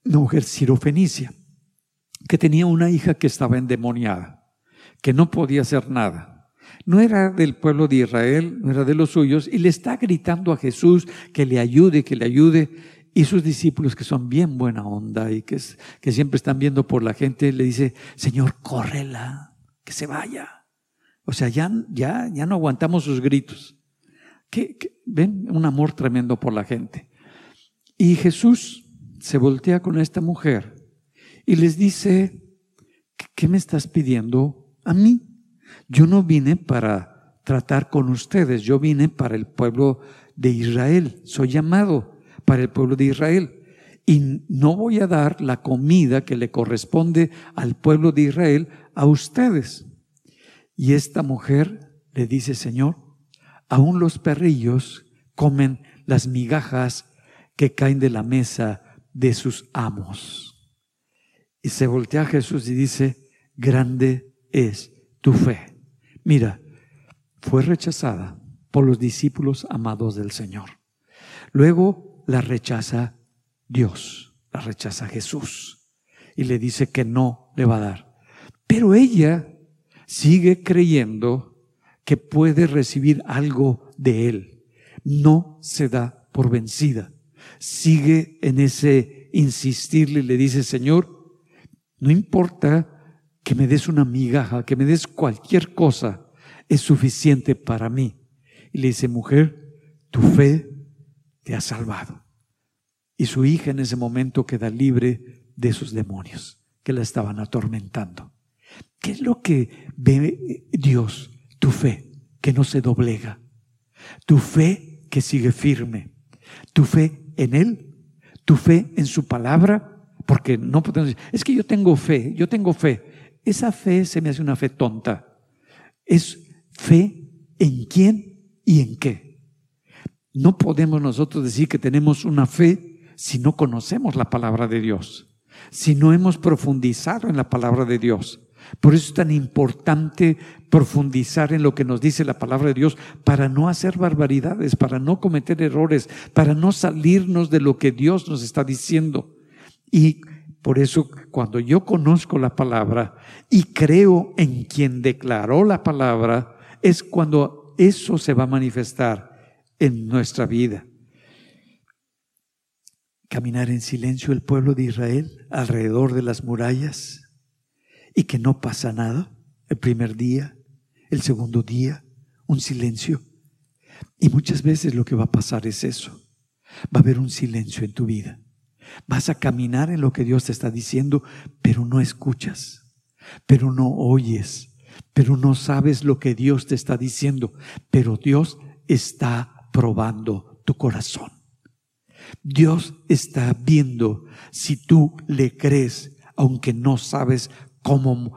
una mujer sirofenicia, que tenía una hija que estaba endemoniada, que no podía hacer nada. No era del pueblo de Israel, no era de los suyos, y le está gritando a Jesús que le ayude, que le ayude. Y sus discípulos, que son bien buena onda y que, siempre están viendo por la gente, le dice, Señor, córrela, que se vaya. O sea, ya, ya, ya no aguantamos sus gritos. ven Un amor tremendo por la gente. Y Jesús se voltea con esta mujer y les dice, ¿qué me estás pidiendo a mí? Yo no vine para tratar con ustedes, yo vine para el pueblo de Israel, soy llamado para el pueblo de Israel. Y no voy a dar la comida que le corresponde al pueblo de Israel a ustedes. Y esta mujer le dice, Señor, aún los perrillos comen las migajas que caen de la mesa de sus amos. Y se voltea a Jesús y dice, grande es tu fe. Mira, fue rechazada por los discípulos amados del Señor. Luego la rechaza Dios, la rechaza Jesús y le dice que no le va a dar. Pero ella sigue creyendo que puede recibir algo de Él. No se da por vencida. Sigue en ese insistirle y le dice, Señor, no importa que me des una migaja, que me des cualquier cosa, es suficiente para mí. Y le dice, mujer, tu fe te ha salvado. Y su hija en ese momento queda libre de sus demonios que la estaban atormentando. ¿Qué es lo que ve Dios? Tu fe que no se doblega, tu fe que sigue firme, tu fe en Él, tu fe en su palabra, porque no podemos decir, es que yo tengo fe, yo tengo fe. Esa fe se me hace una fe tonta. Es fe en quién y en qué. No podemos nosotros decir que tenemos una fe si no conocemos la palabra de Dios, si no hemos profundizado en la palabra de Dios. Por eso es tan importante profundizar en lo que nos dice la palabra de Dios para no hacer barbaridades, para no cometer errores, para no salirnos de lo que Dios nos está diciendo. Y por eso cuando yo conozco la palabra y creo en quien declaró la palabra, es cuando eso se va a manifestar en nuestra vida. Caminar en silencio el pueblo de Israel alrededor de las murallas y que no pasa nada. El primer día, el segundo día, un silencio. Y muchas veces lo que va a pasar es eso. Va a haber un silencio en tu vida. Vas a caminar en lo que Dios te está diciendo, pero no escuchas, pero no oyes, pero no sabes lo que Dios te está diciendo, pero Dios está probando tu corazón. Dios está viendo si tú le crees, aunque no sabes cómo,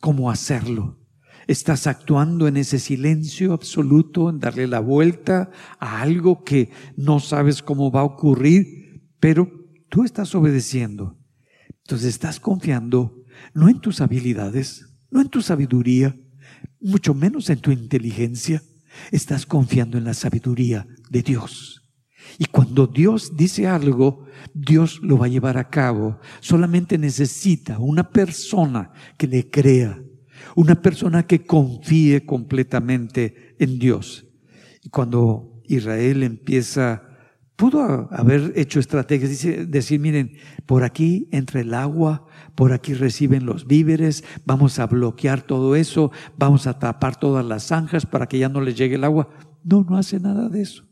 cómo hacerlo. Estás actuando en ese silencio absoluto, en darle la vuelta a algo que no sabes cómo va a ocurrir, pero tú estás obedeciendo. Entonces estás confiando no en tus habilidades, no en tu sabiduría, mucho menos en tu inteligencia, estás confiando en la sabiduría de Dios. Y cuando Dios dice algo, Dios lo va a llevar a cabo. Solamente necesita una persona que le crea, una persona que confíe completamente en Dios. Y cuando Israel empieza pudo haber hecho estrategias, decir, miren, por aquí entra el agua, por aquí reciben los víveres, vamos a bloquear todo eso, vamos a tapar todas las zanjas para que ya no les llegue el agua. No, no hace nada de eso.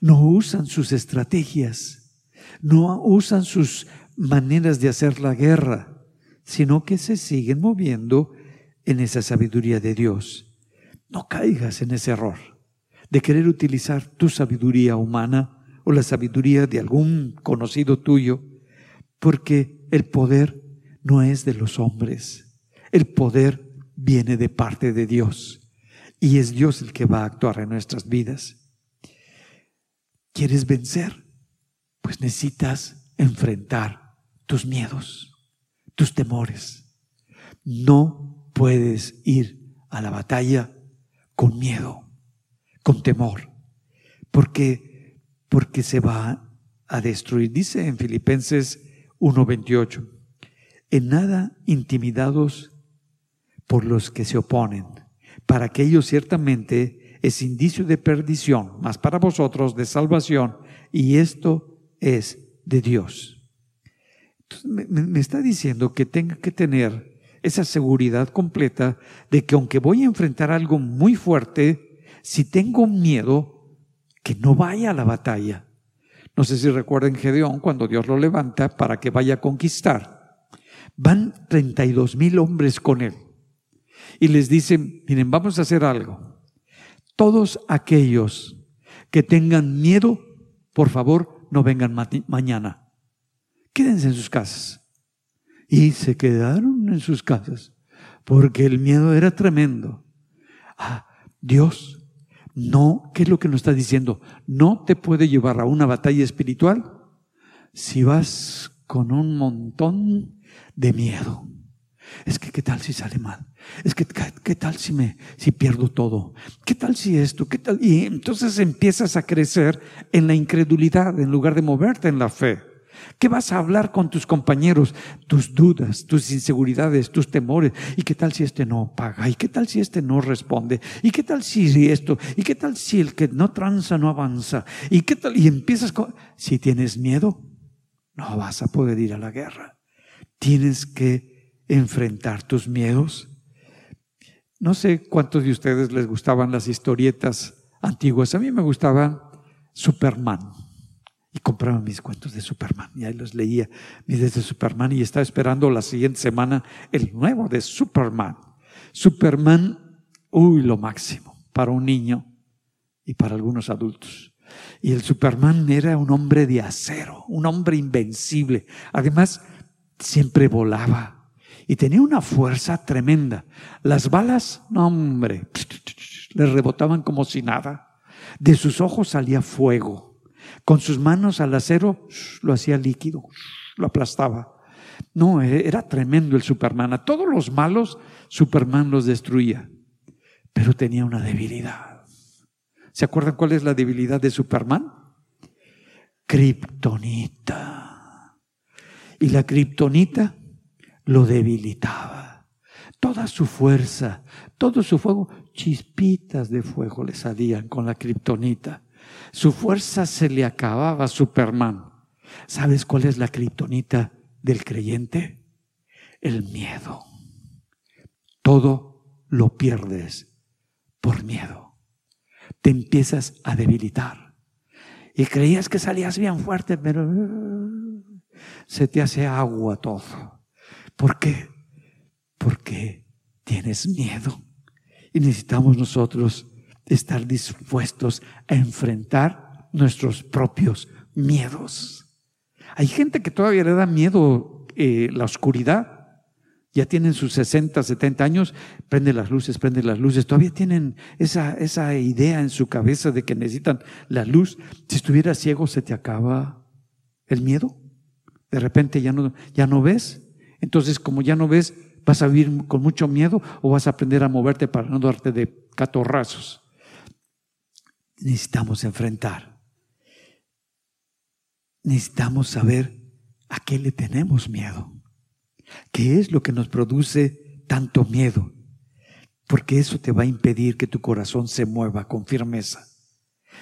No usan sus estrategias, no usan sus maneras de hacer la guerra, sino que se siguen moviendo en esa sabiduría de Dios. No caigas en ese error de querer utilizar tu sabiduría humana o la sabiduría de algún conocido tuyo, porque el poder no es de los hombres, el poder viene de parte de Dios y es Dios el que va a actuar en nuestras vidas. ¿Quieres vencer? Pues necesitas enfrentar tus miedos. tus temores. No puedes ir a la batalla con miedo, con temor, porque, porque se va a destruir. Dice en Filipenses 1:28, en nada intimidados por los que se oponen, para que ellos ciertamente es indicio de perdición, mas para vosotros de salvación, y esto es de Dios. me, me está diciendo que tenga que tener esa seguridad completa de que aunque voy a enfrentar algo muy fuerte, si tengo miedo, que no vaya a la batalla. No sé si recuerden Gedeón cuando Dios lo levanta para que vaya a conquistar. Van 32 mil hombres con él y les dicen, miren, vamos a hacer algo. Todos aquellos que tengan miedo, por favor, no vengan mañana. Quédense en sus casas. Y se quedaron en sus casas porque el miedo era tremendo. Ah, Dios no, ¿qué es lo que nos está diciendo? No te puede llevar a una batalla espiritual si vas con un montón de miedo. Es que qué tal si sale mal. Es que qué tal si me si pierdo todo. ¿Qué tal si esto? ¿Qué tal? Y entonces empiezas a crecer en la incredulidad en lugar de moverte en la fe. ¿Qué vas a hablar con tus compañeros? Tus dudas, tus inseguridades, tus temores. ¿Y qué tal si este no paga? ¿Y qué tal si este no responde? ¿Y qué tal si esto? ¿Y qué tal si el que no tranza no avanza? ¿Y qué tal? Y empiezas con... Si tienes miedo, no vas a poder ir a la guerra. Tienes que enfrentar tus miedos. No sé cuántos de ustedes les gustaban las historietas antiguas. A mí me gustaba Superman y compraba mis cuentos de Superman. Y ahí los leía, mis de Superman, y estaba esperando la siguiente semana el nuevo de Superman. Superman, uy, lo máximo para un niño y para algunos adultos. Y el Superman era un hombre de acero, un hombre invencible. Además, siempre volaba y tenía una fuerza tremenda. Las balas, no hombre, le rebotaban como si nada. De sus ojos salía fuego con sus manos al acero lo hacía líquido, lo aplastaba. No, e, era tremendo el Superman. A todos los malos, Superman los destruía. Pero tenía una debilidad. ¿Se acuerdan cuál es la debilidad de Superman? Kryptonita. Y la kriptonita lo debilitaba. Toda su fuerza, todo su fuego, chispitas de fuego le salían con la kriptonita. Su fuerza se le acababa Superman. ¿Sabes cuál es la kriptonita del creyente? El miedo. Todo lo pierdes por miedo. Te empiezas a debilitar. Y creías que salías bien fuerte, pero uh, se te hace agua todo. ¿Por qué? Porque tienes miedo. Y necesitamos nosotros estar dispuestos a enfrentar nuestros propios miedos. Hay gente que todavía le da miedo eh, la oscuridad. Ya tienen sus 60, 70 años, prende las luces, prende las luces. Todavía tienen esa, esa idea en su cabeza de que necesitan la luz. Si estuvieras ciego, se te acaba el miedo. De repente ya no, ya no ves. Entonces, como ya no ves, vas a vivir con mucho miedo o vas a aprender a moverte para no darte de catorrazos necesitamos enfrentar. Necesitamos saber a qué le tenemos miedo. ¿Qué es lo que nos produce tanto miedo? Porque eso te va a impedir que tu corazón se mueva con firmeza.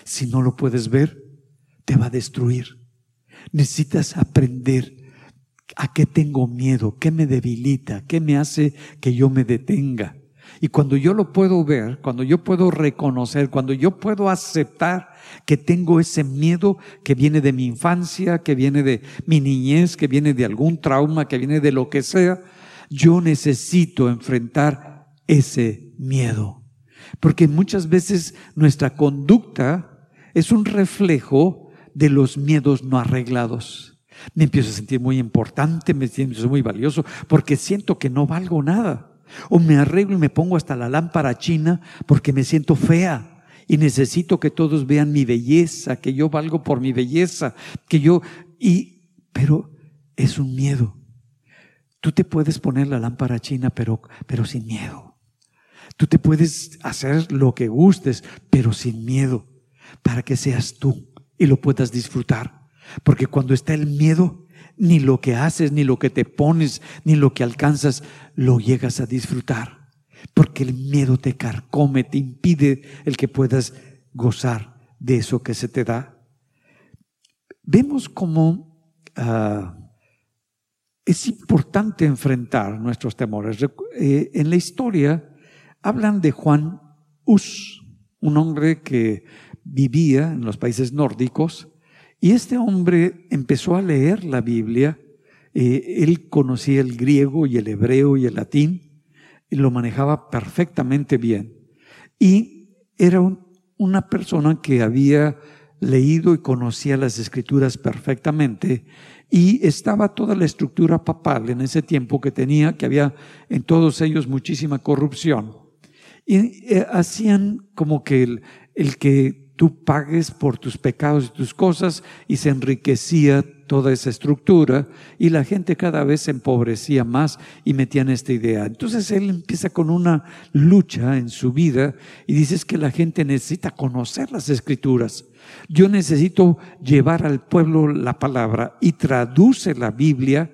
Si no lo puedes ver, te va a destruir. Necesitas aprender a qué tengo miedo, qué me debilita, qué me hace que yo me detenga. Y cuando yo lo puedo ver, cuando yo puedo reconocer, cuando yo puedo aceptar que tengo ese miedo que viene de mi infancia, que viene de mi niñez, que viene de algún trauma, que viene de lo que sea, yo necesito enfrentar ese miedo. Porque muchas veces nuestra conducta es un reflejo de los miedos no arreglados. Me empiezo a sentir muy importante, me siento muy valioso, porque siento que no valgo nada. O me arreglo y me pongo hasta la lámpara china porque me siento fea y necesito que todos vean mi belleza, que yo valgo por mi belleza, que yo y pero es un miedo. Tú te puedes poner la lámpara china, pero, pero sin miedo. Tú te puedes hacer lo que gustes, pero sin miedo, para que seas tú y lo puedas disfrutar. Porque cuando está el miedo, ni lo que haces, ni lo que te pones, ni lo que alcanzas, lo llegas a disfrutar. Porque el miedo te carcome, te impide el que puedas gozar de eso que se te da. Vemos cómo ah, es importante enfrentar nuestros temores. Eh, en la historia hablan de Juan Hus, un hombre que vivía en los países nórdicos, y este hombre empezó a leer la Biblia. Eh, él conocía el griego y el hebreo y el latín, y lo manejaba perfectamente bien. Y era una persona que había leído y conocía las escrituras perfectamente y estaba toda la estructura papal en ese tiempo que tenía, que había en todos ellos muchísima corrupción. Y eh, hacían como que el, el que tú pagues por tus pecados y tus cosas y se enriquecía toda esa estructura y la gente cada vez se empobrecía más y metían esta idea. Entonces él empieza con una lucha en su vida y dices que la gente necesita conocer las escrituras. Yo necesito llevar al pueblo la palabra y traduce la Biblia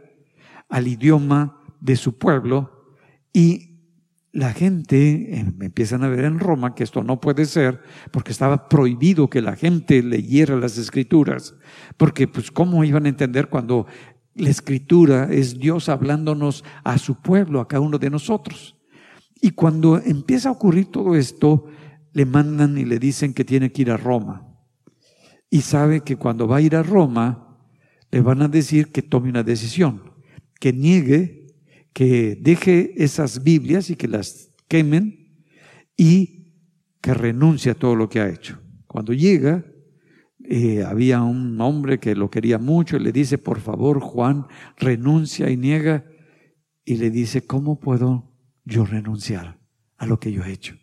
al idioma de su pueblo y la gente eh, empiezan a ver en Roma que esto no puede ser porque estaba prohibido que la gente leyera las escrituras, porque pues cómo iban a entender cuando la escritura es Dios hablándonos a su pueblo, a cada uno de nosotros. Y cuando empieza a ocurrir todo esto, le mandan y le dicen que tiene que ir a Roma. Y sabe que cuando va a ir a Roma, le van a decir que tome una decisión, que niegue que deje esas Biblias y que las quemen y que renuncie a todo lo que ha hecho. Cuando llega, eh, había un hombre que lo quería mucho y le dice, por favor, Juan, renuncia y niega. Y le dice, ¿cómo puedo yo renunciar a lo que yo he hecho?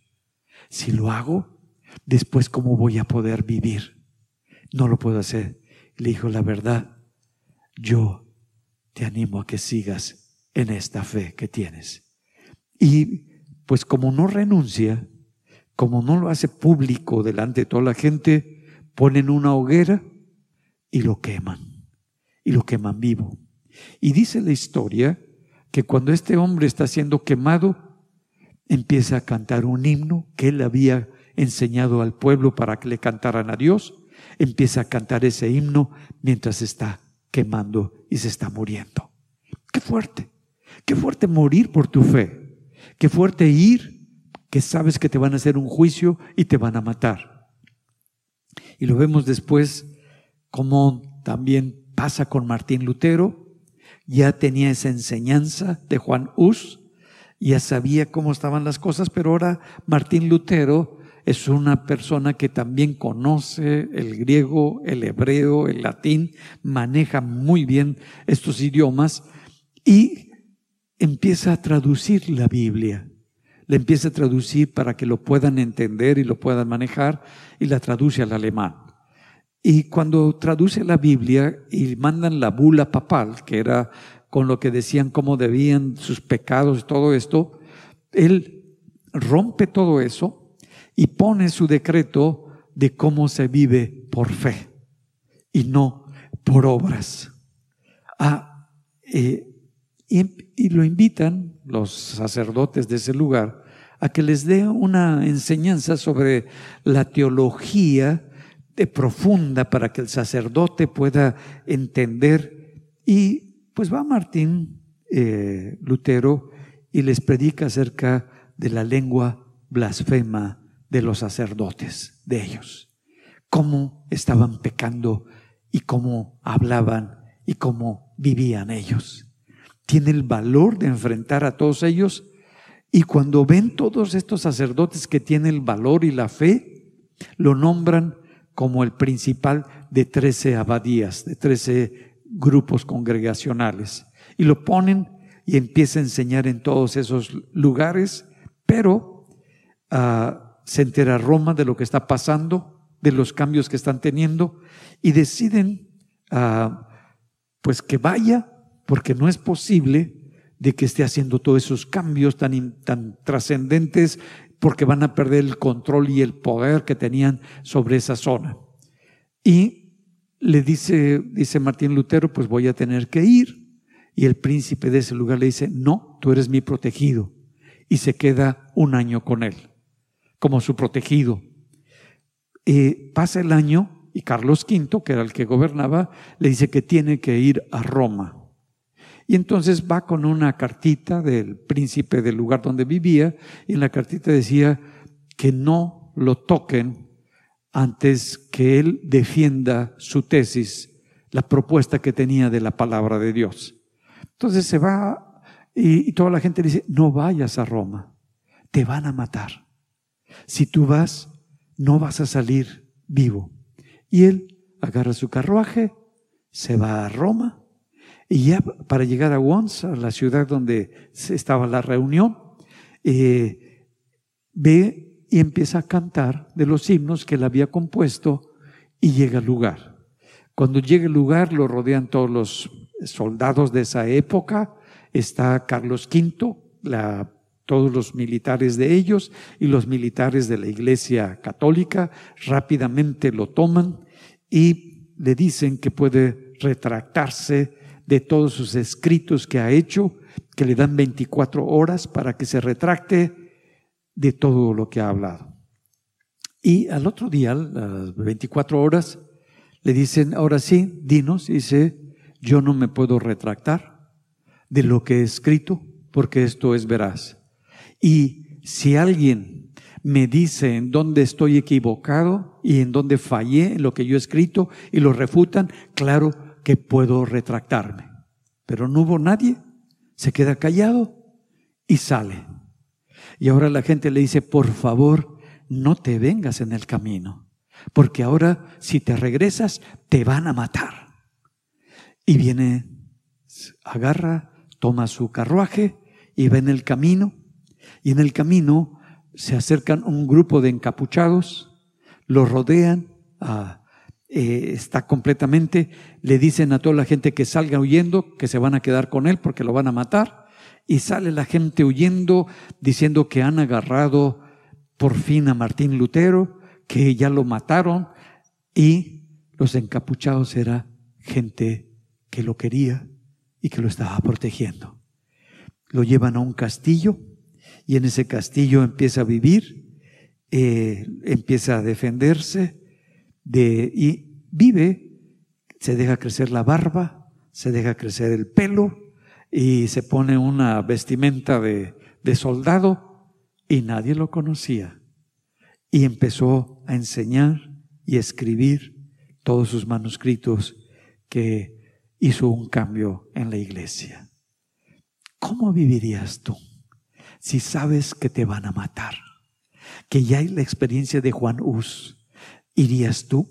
Si lo hago, después, ¿cómo voy a poder vivir? No lo puedo hacer. Le dijo, la verdad, yo te animo a que sigas en esta fe que tienes. Y pues como no renuncia, como no lo hace público delante de toda la gente, ponen una hoguera y lo queman. Y lo queman vivo. Y dice la historia que cuando este hombre está siendo quemado, empieza a cantar un himno que él había enseñado al pueblo para que le cantaran a Dios. Empieza a cantar ese himno mientras está quemando y se está muriendo. Qué fuerte. Qué fuerte morir por tu fe. Qué fuerte ir que sabes que te van a hacer un juicio y te van a matar. Y lo vemos después como también pasa con Martín Lutero. Ya tenía esa enseñanza de Juan Hus, ya sabía cómo estaban las cosas, pero ahora Martín Lutero es una persona que también conoce el griego, el hebreo, el latín, maneja muy bien estos idiomas y empieza a traducir la Biblia. La empieza a traducir para que lo puedan entender y lo puedan manejar y la traduce al alemán. Y cuando traduce la Biblia y mandan la bula papal, que era con lo que decían cómo debían sus pecados y todo esto, él rompe todo eso y pone su decreto de cómo se vive por fe y no por obras. Ah, eh, y, lo invitan los sacerdotes de ese lugar a que les dé una enseñanza sobre la teología de profunda para que el sacerdote pueda entender. Y pues va Martín eh, Lutero y les predica acerca de la lengua blasfema de los sacerdotes, de ellos. Cómo estaban pecando y cómo hablaban y cómo vivían ellos tiene el valor de enfrentar a todos ellos. Y cuando ven todos estos sacerdotes que tienen el valor y la fe, lo nombran como el principal de trece abadías, de trece grupos congregacionales. Y lo ponen y empieza a enseñar en todos esos lugares, pero ah, se entera Roma de lo que está pasando, de los cambios que están teniendo, y deciden, ah, pues que vaya porque no es posible de que esté haciendo todos esos cambios tan, tan trascendentes porque van a perder el control y el poder que tenían sobre esa zona. Y le dice, dice Martín Lutero, pues voy a tener que ir. Y el príncipe de ese lugar le dice, no, tú eres mi protegido. Y se queda un año con él, como su protegido. Eh, pasa el año y Carlos V, que era el que gobernaba, le dice que tiene que ir a Roma. Y entonces va con una cartita del príncipe del lugar donde vivía y en la cartita decía que no lo toquen antes que él defienda su tesis, la propuesta que tenía de la palabra de Dios. Entonces se va y, toda la gente dice, no vayas a Roma, te van a matar. Si tú vas, no vas a salir vivo. Y él agarra su carruaje, se va a Roma y ya para llegar a Wons, a la ciudad donde estaba la reunión, eh, ve y empieza a cantar de los himnos que él había compuesto y llega al lugar. Cuando llega al lugar lo rodean todos los soldados de esa época, está Carlos V, todos los militares de ellos y los militares de la Iglesia Católica rápidamente lo toman y le dicen que puede retractarse de todos sus escritos que ha hecho, que le dan 24 horas para que se retracte de todo lo que ha hablado. Y al otro día, las 24 horas, le dicen, ahora sí, dinos, dice, yo no me puedo retractar de lo que he escrito, porque esto es veraz. Y si alguien me dice en dónde estoy equivocado y en dónde fallé en lo que yo he escrito y lo refutan, claro, que puedo retractarme. Pero no hubo nadie, se queda callado y sale. Y ahora la gente le dice, por favor, no te vengas en el camino, porque ahora si te regresas, te van a matar. Y viene, agarra, toma su carruaje y va en el camino. Y en el camino se acercan un grupo de encapuchados, lo rodean, a eh, está completamente, le dicen a toda la gente que salga huyendo, que se van a quedar con él porque lo van a matar, y sale la gente huyendo diciendo que han agarrado por fin a Martín Lutero, que ya lo mataron, y los encapuchados era gente que lo quería y que lo estaba protegiendo. Lo llevan a un castillo y en ese castillo empieza a vivir, eh, empieza a defenderse, y vive, se deja crecer la barba, se deja crecer el pelo y se pone una vestimenta de, de soldado y nadie lo conocía. Y empezó a enseñar y escribir todos sus manuscritos que hizo un cambio en la iglesia. ¿Cómo vivirías tú si sabes que te van a matar? Que ya hay la experiencia de Juan Hus, ¿Irías tú?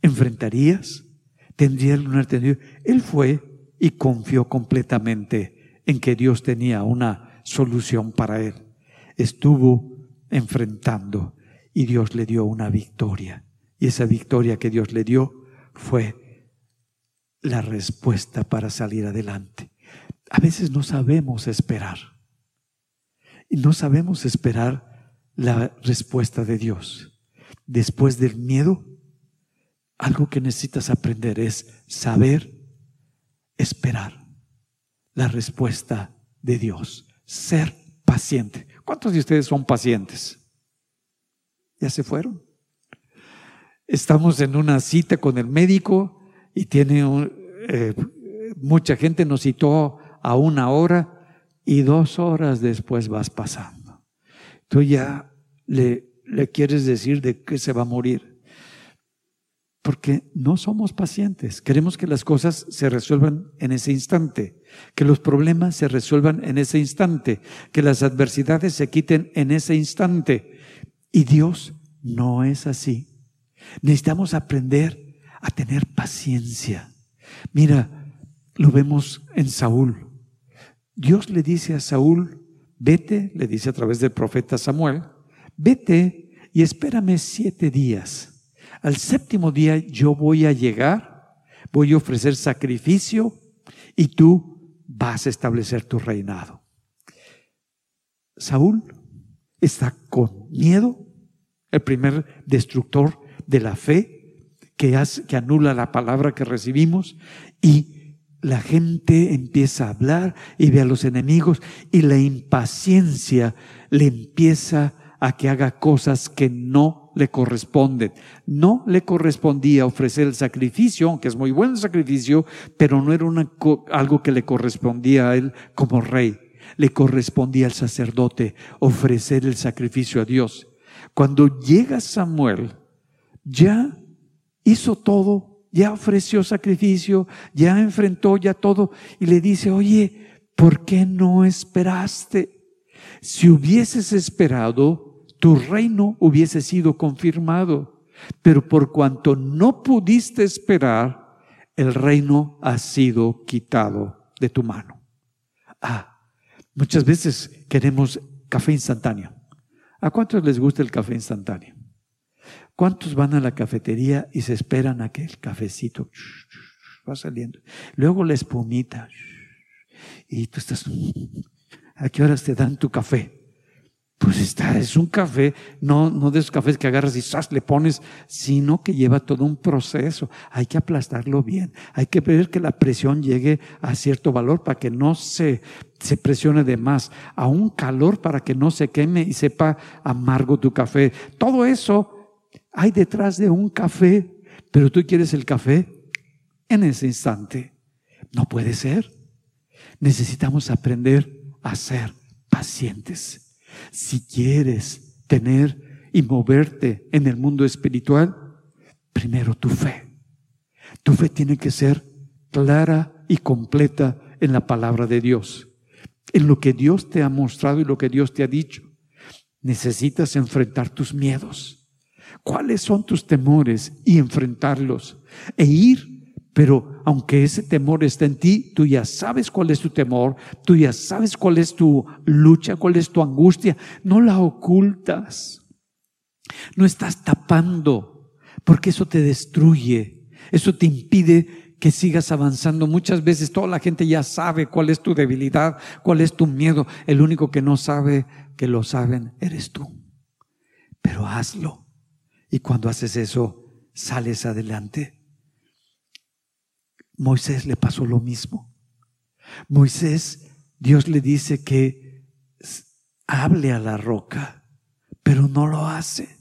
¿Enfrentarías? ¿Tendría el lunar tendido? Él fue y confió completamente en que Dios tenía una solución para él. Estuvo enfrentando y Dios le dio una victoria. Y esa victoria que Dios le dio fue la respuesta para salir adelante. A veces no sabemos esperar. Y no sabemos esperar la respuesta de Dios después del miedo, algo que necesitas aprender es saber esperar la respuesta de Dios, ser paciente. ¿Cuántos de ustedes son pacientes? ¿Ya se fueron? Estamos en una cita con el médico y tiene eh, mucha gente nos citó a una hora y dos horas después vas pasando. Tú ya le le quieres decir de qué se va a morir. Porque no somos pacientes. Queremos que las cosas se resuelvan en ese instante, que los problemas se resuelvan en ese instante, que las adversidades se quiten en ese instante. Y Dios no es así. Necesitamos aprender a tener paciencia. Mira, lo vemos en Saúl. Dios le dice a Saúl, vete, le dice a través del profeta Samuel, vete y espérame siete días. Al séptimo día yo voy a llegar, voy a ofrecer sacrificio y tú vas a establecer tu reinado. Saúl está con miedo, el primer destructor de la fe que, que anula la palabra que recibimos y la gente empieza a hablar y ve a los enemigos y la impaciencia le empieza a que haga cosas que no le corresponden. No le correspondía ofrecer el sacrificio, aunque es muy buen sacrificio, pero no era una, algo que le correspondía a él como rey. Le correspondía al sacerdote ofrecer el sacrificio a Dios. Cuando llega Samuel, ya hizo todo, ya ofreció sacrificio, ya enfrentó ya todo y le dice, oye, ¿por qué no esperaste? Si hubieses esperado, tu reino hubiese sido confirmado, pero por cuanto no pudiste esperar, el reino ha sido quitado de tu mano. Ah, muchas veces queremos café instantáneo. ¿A cuántos les gusta el café instantáneo? ¿Cuántos van a la cafetería y se esperan a que el cafecito va saliendo? Luego la espumita. Y tú estás, ¿a qué horas te dan tu café? Pues está, es un café, no, no de esos cafés que agarras y ¡zas! le pones, sino que lleva todo un proceso. Hay que aplastarlo bien. Hay que ver que la presión llegue a cierto valor para que no se, se presione de más. A un calor para que no se queme y sepa amargo tu café. Todo eso hay detrás de un café, pero tú quieres el café en ese instante. No puede ser. Necesitamos aprender a ser pacientes si quieres tener y moverte en el mundo espiritual, primero tu fe. Tu fe tiene que ser clara y completa en la palabra de Dios, en lo que Dios te ha mostrado y lo que Dios te ha dicho. Necesitas enfrentar tus miedos. ¿Cuáles son tus temores? Y enfrentarlos. E ir pero aunque ese temor está en ti, tú ya sabes cuál es tu temor, tú ya sabes cuál es tu lucha, cuál es tu angustia. No la ocultas. No estás tapando, porque eso te destruye. Eso te impide que sigas avanzando. Muchas veces toda la gente ya sabe cuál es tu debilidad, cuál es tu miedo. El único que no sabe que lo saben eres tú. Pero hazlo. Y cuando haces eso, sales adelante. Moisés le pasó lo mismo. Moisés, Dios le dice que hable a la roca, pero no lo hace,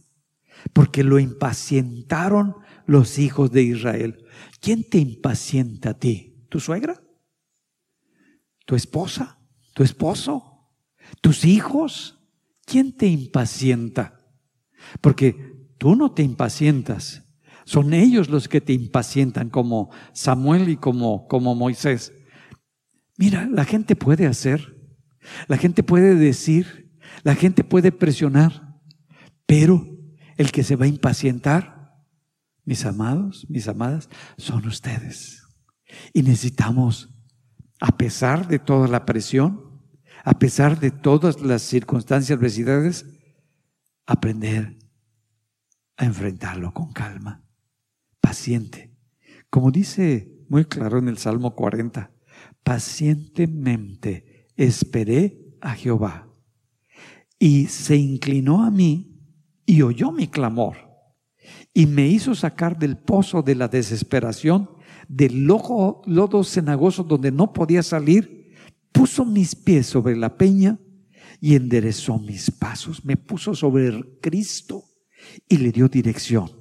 porque lo impacientaron los hijos de Israel. ¿Quién te impacienta a ti? ¿Tu suegra? ¿Tu esposa? ¿Tu esposo? ¿Tus hijos? ¿Quién te impacienta? Porque tú no te impacientas, son ellos los que te impacientan como Samuel y como, como Moisés. Mira, la gente puede hacer, la gente puede decir, la gente puede presionar, pero el que se va a impacientar, mis amados, mis amadas, son ustedes. Y necesitamos, a pesar de toda la presión, a pesar de todas las circunstancias, adversidades, aprender a enfrentarlo con calma paciente. Como dice muy claro en el Salmo 40, pacientemente esperé a Jehová y se inclinó a mí y oyó mi clamor y me hizo sacar del pozo de la desesperación, del lodo, cenagoso donde no podía salir, puso mis pies sobre la peña y enderezó mis pasos, me puso sobre Cristo y le dio dirección.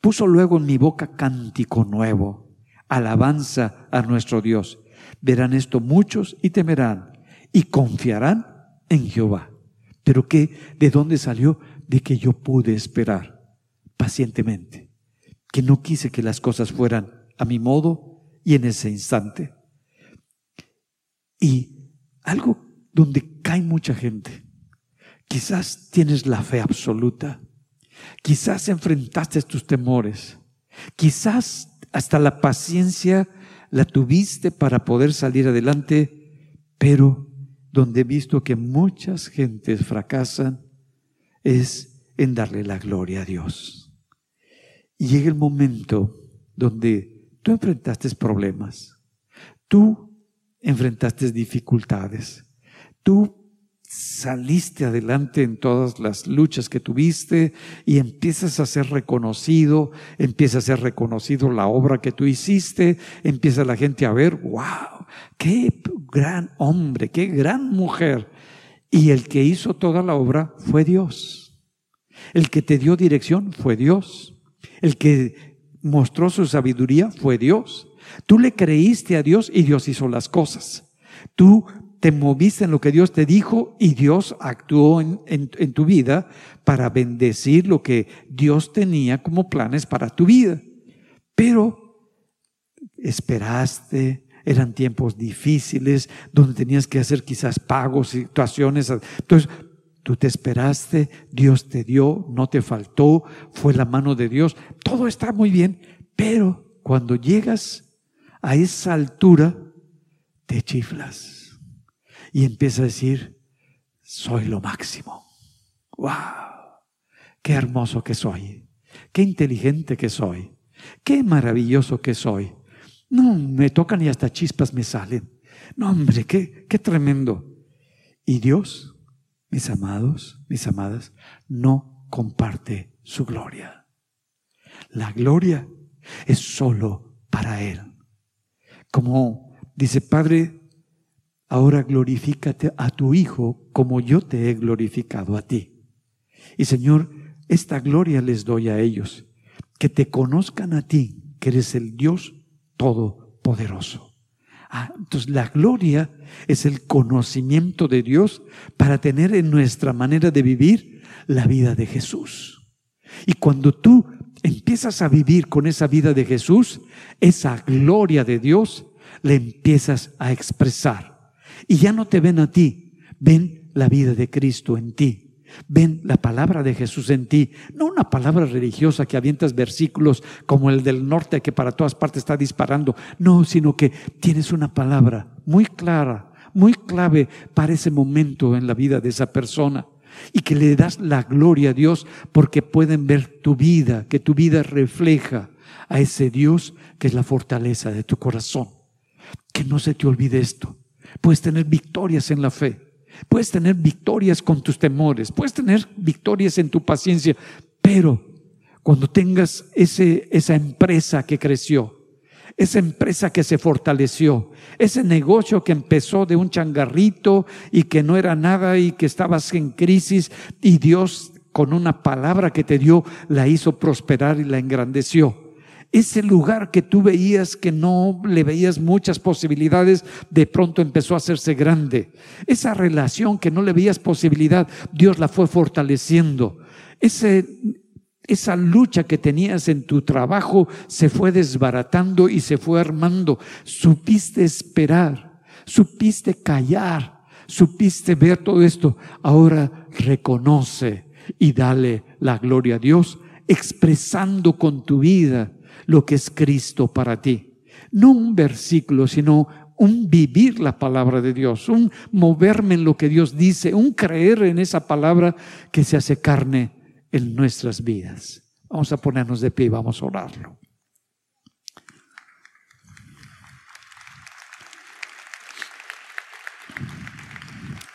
Puso luego en mi boca cántico nuevo, alabanza a nuestro Dios. Verán esto muchos y temerán y confiarán en Jehová. Pero qué, ¿de dónde salió? De que yo pude esperar pacientemente, que no quise que las cosas fueran a mi modo y en ese instante. Y algo donde cae mucha gente. Quizás tienes la fe absoluta, Quizás enfrentaste tus temores. Quizás hasta la paciencia la tuviste para poder salir adelante, pero donde he visto que muchas gentes fracasan es en darle la gloria a Dios. Y llega el momento donde tú enfrentaste problemas. Tú enfrentaste dificultades. Tú saliste adelante en todas las luchas que tuviste y empiezas a ser reconocido, empieza a ser reconocido la obra que tú hiciste, empieza la gente a ver, wow, qué gran hombre, qué gran mujer. Y el que hizo toda la obra fue Dios. El que te dio dirección fue Dios. El que mostró su sabiduría fue Dios. Tú le creíste a Dios y Dios hizo las cosas. Tú te moviste en lo que Dios te dijo y Dios actuó en, tu vida para bendecir lo que Dios tenía como planes para tu vida. Pero esperaste, eran tiempos difíciles donde tenías que hacer quizás pagos, situaciones. Entonces, tú te esperaste, Dios te dio, no te faltó, fue la mano de Dios, todo está muy bien, pero cuando llegas a esa altura, te chiflas y empieza a decir, soy lo máximo. ¡Wow! ¡Qué hermoso que soy! ¡Qué inteligente que soy! ¡Qué maravilloso que soy! No, me tocan y hasta chispas me salen. No, hombre, qué, qué tremendo. Y Dios, mis amados, mis amadas, no comparte su gloria. La gloria es solo para Él. Como dice Padre, ahora glorifícate a tu Hijo como yo te he glorificado a ti. Y Señor, esta gloria les doy a ellos, que te conozcan a ti, que eres el Dios Todopoderoso. Ah, entonces la gloria es el conocimiento de Dios para tener en nuestra manera de vivir la vida de Jesús. Y cuando tú empiezas a vivir con esa vida de Jesús, esa gloria de Dios, le empiezas a expresar y ya no te ven a ti, ven la vida de Cristo en ti. Ven la palabra de Jesús en ti, no una palabra religiosa que avientas versículos como el del norte que para todas partes está disparando, no, sino que tienes una palabra muy clara, muy clave para ese momento en la vida de esa persona y que le das la gloria a Dios porque pueden ver tu vida, que tu vida refleja a ese Dios que es la fortaleza de tu corazón. Que no se te olvide esto. Puedes tener victorias en la fe. Puedes tener victorias con tus temores. Puedes tener victorias en tu paciencia. Pero cuando tengas ese, esa empresa que creció, esa empresa que se fortaleció, ese negocio que empezó de un changarrito y que no era nada y que estabas en crisis y Dios con una palabra que te dio la hizo prosperar y la engrandeció ese lugar que tú veías que no le veías muchas posibilidades, de pronto empezó a hacerse grande. Esa relación que no le veías posibilidad, Dios la fue fortaleciendo. Ese, esa lucha que tenías en tu trabajo se fue desbaratando y se fue armando. Supiste esperar, supiste callar, supiste ver todo esto. Ahora reconoce y dale la gloria a Dios, expresando con tu vida lo que es Cristo para ti. No un versículo, sino un vivir la palabra de Dios, un moverme en lo que Dios dice, un creer en esa palabra que se hace carne en nuestras vidas. Vamos a ponernos de pie y vamos a orarlo.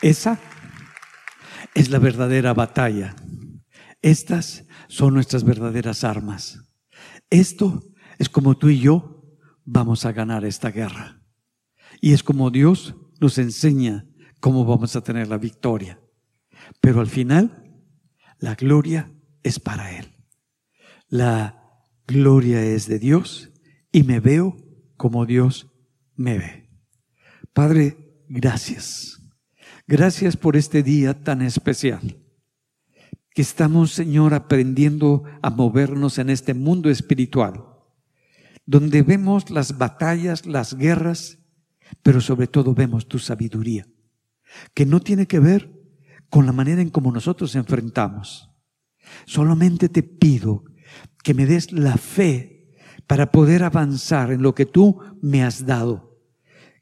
Esa es la verdadera batalla. Estas son nuestras verdaderas armas. Esto es como tú y yo vamos a ganar esta guerra. Y es como Dios nos enseña cómo vamos a tener la victoria. Pero al final, la gloria es para Él. La gloria es de Dios y me veo como Dios me ve. Padre, gracias. Gracias por este día tan especial que estamos, Señor, aprendiendo a movernos en este mundo espiritual, donde vemos las batallas, las guerras, pero sobre todo vemos tu sabiduría, que no tiene que ver con la manera en cómo nosotros enfrentamos. Solamente te pido que me des la fe para poder avanzar en lo que tú me has dado,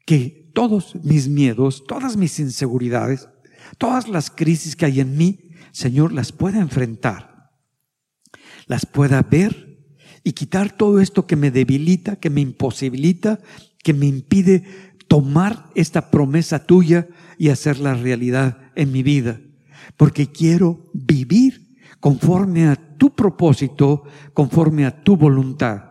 que todos mis miedos, todas mis inseguridades, todas las crisis que hay en mí, Señor, las pueda enfrentar, las pueda ver y quitar todo esto que me debilita, que me imposibilita, que me impide tomar esta promesa tuya y hacerla realidad en mi vida, porque quiero vivir conforme a tu propósito, conforme a tu voluntad.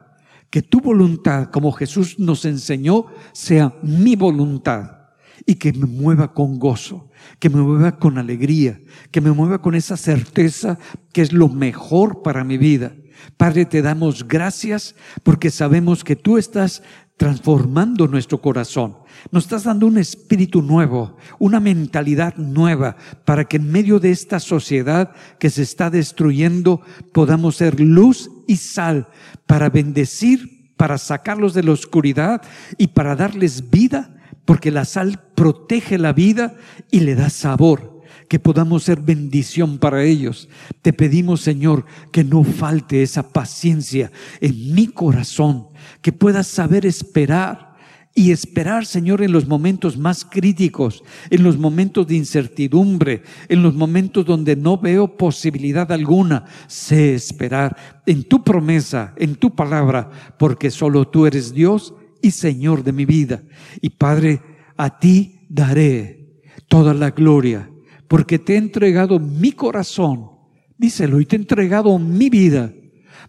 Que tu voluntad, como Jesús nos enseñó, sea mi voluntad y que me mueva con gozo, que me mueva con alegría, que me mueva con esa certeza que es lo mejor para mi vida. Padre, te damos gracias porque sabemos que tú estás transformando nuestro corazón. Nos estás dando un espíritu nuevo, una mentalidad nueva, para que en medio de esta sociedad que se está destruyendo podamos ser luz y sal para bendecir, para sacarlos de la oscuridad y para darles vida, porque la sal protege la vida y le da sabor que podamos ser bendición para ellos. Te pedimos, Señor, que no falte esa paciencia en mi corazón, que puedas saber esperar y esperar, Señor, en los momentos más críticos, en los momentos de incertidumbre, en los momentos donde no veo posibilidad alguna. Sé esperar en tu promesa, en tu palabra, porque solo tú eres Dios y Señor de mi vida. Y Padre, a ti daré toda la gloria porque te he entregado mi corazón, díselo, y te he entregado mi vida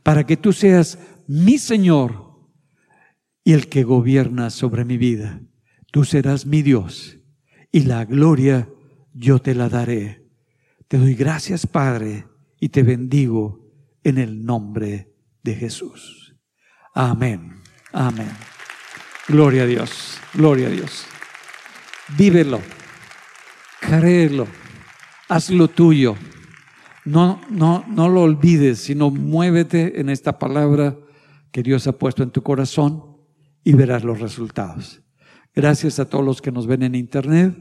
para que tú seas mi Señor y el que gobierna sobre mi vida. Tú serás mi Dios y la gloria yo te la daré. Te doy gracias, Padre, y te bendigo en el nombre de Jesús. Amén. Amén. Gloria a Dios. Gloria a Dios. Vívelo. Créelo haz lo tuyo. No, no, no lo olvides, sino muévete en esta palabra que Dios ha puesto en tu corazón y verás los resultados. Gracias a todos los que nos ven en internet.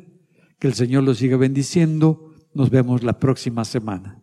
Que el Señor los siga bendiciendo. Nos vemos la próxima semana.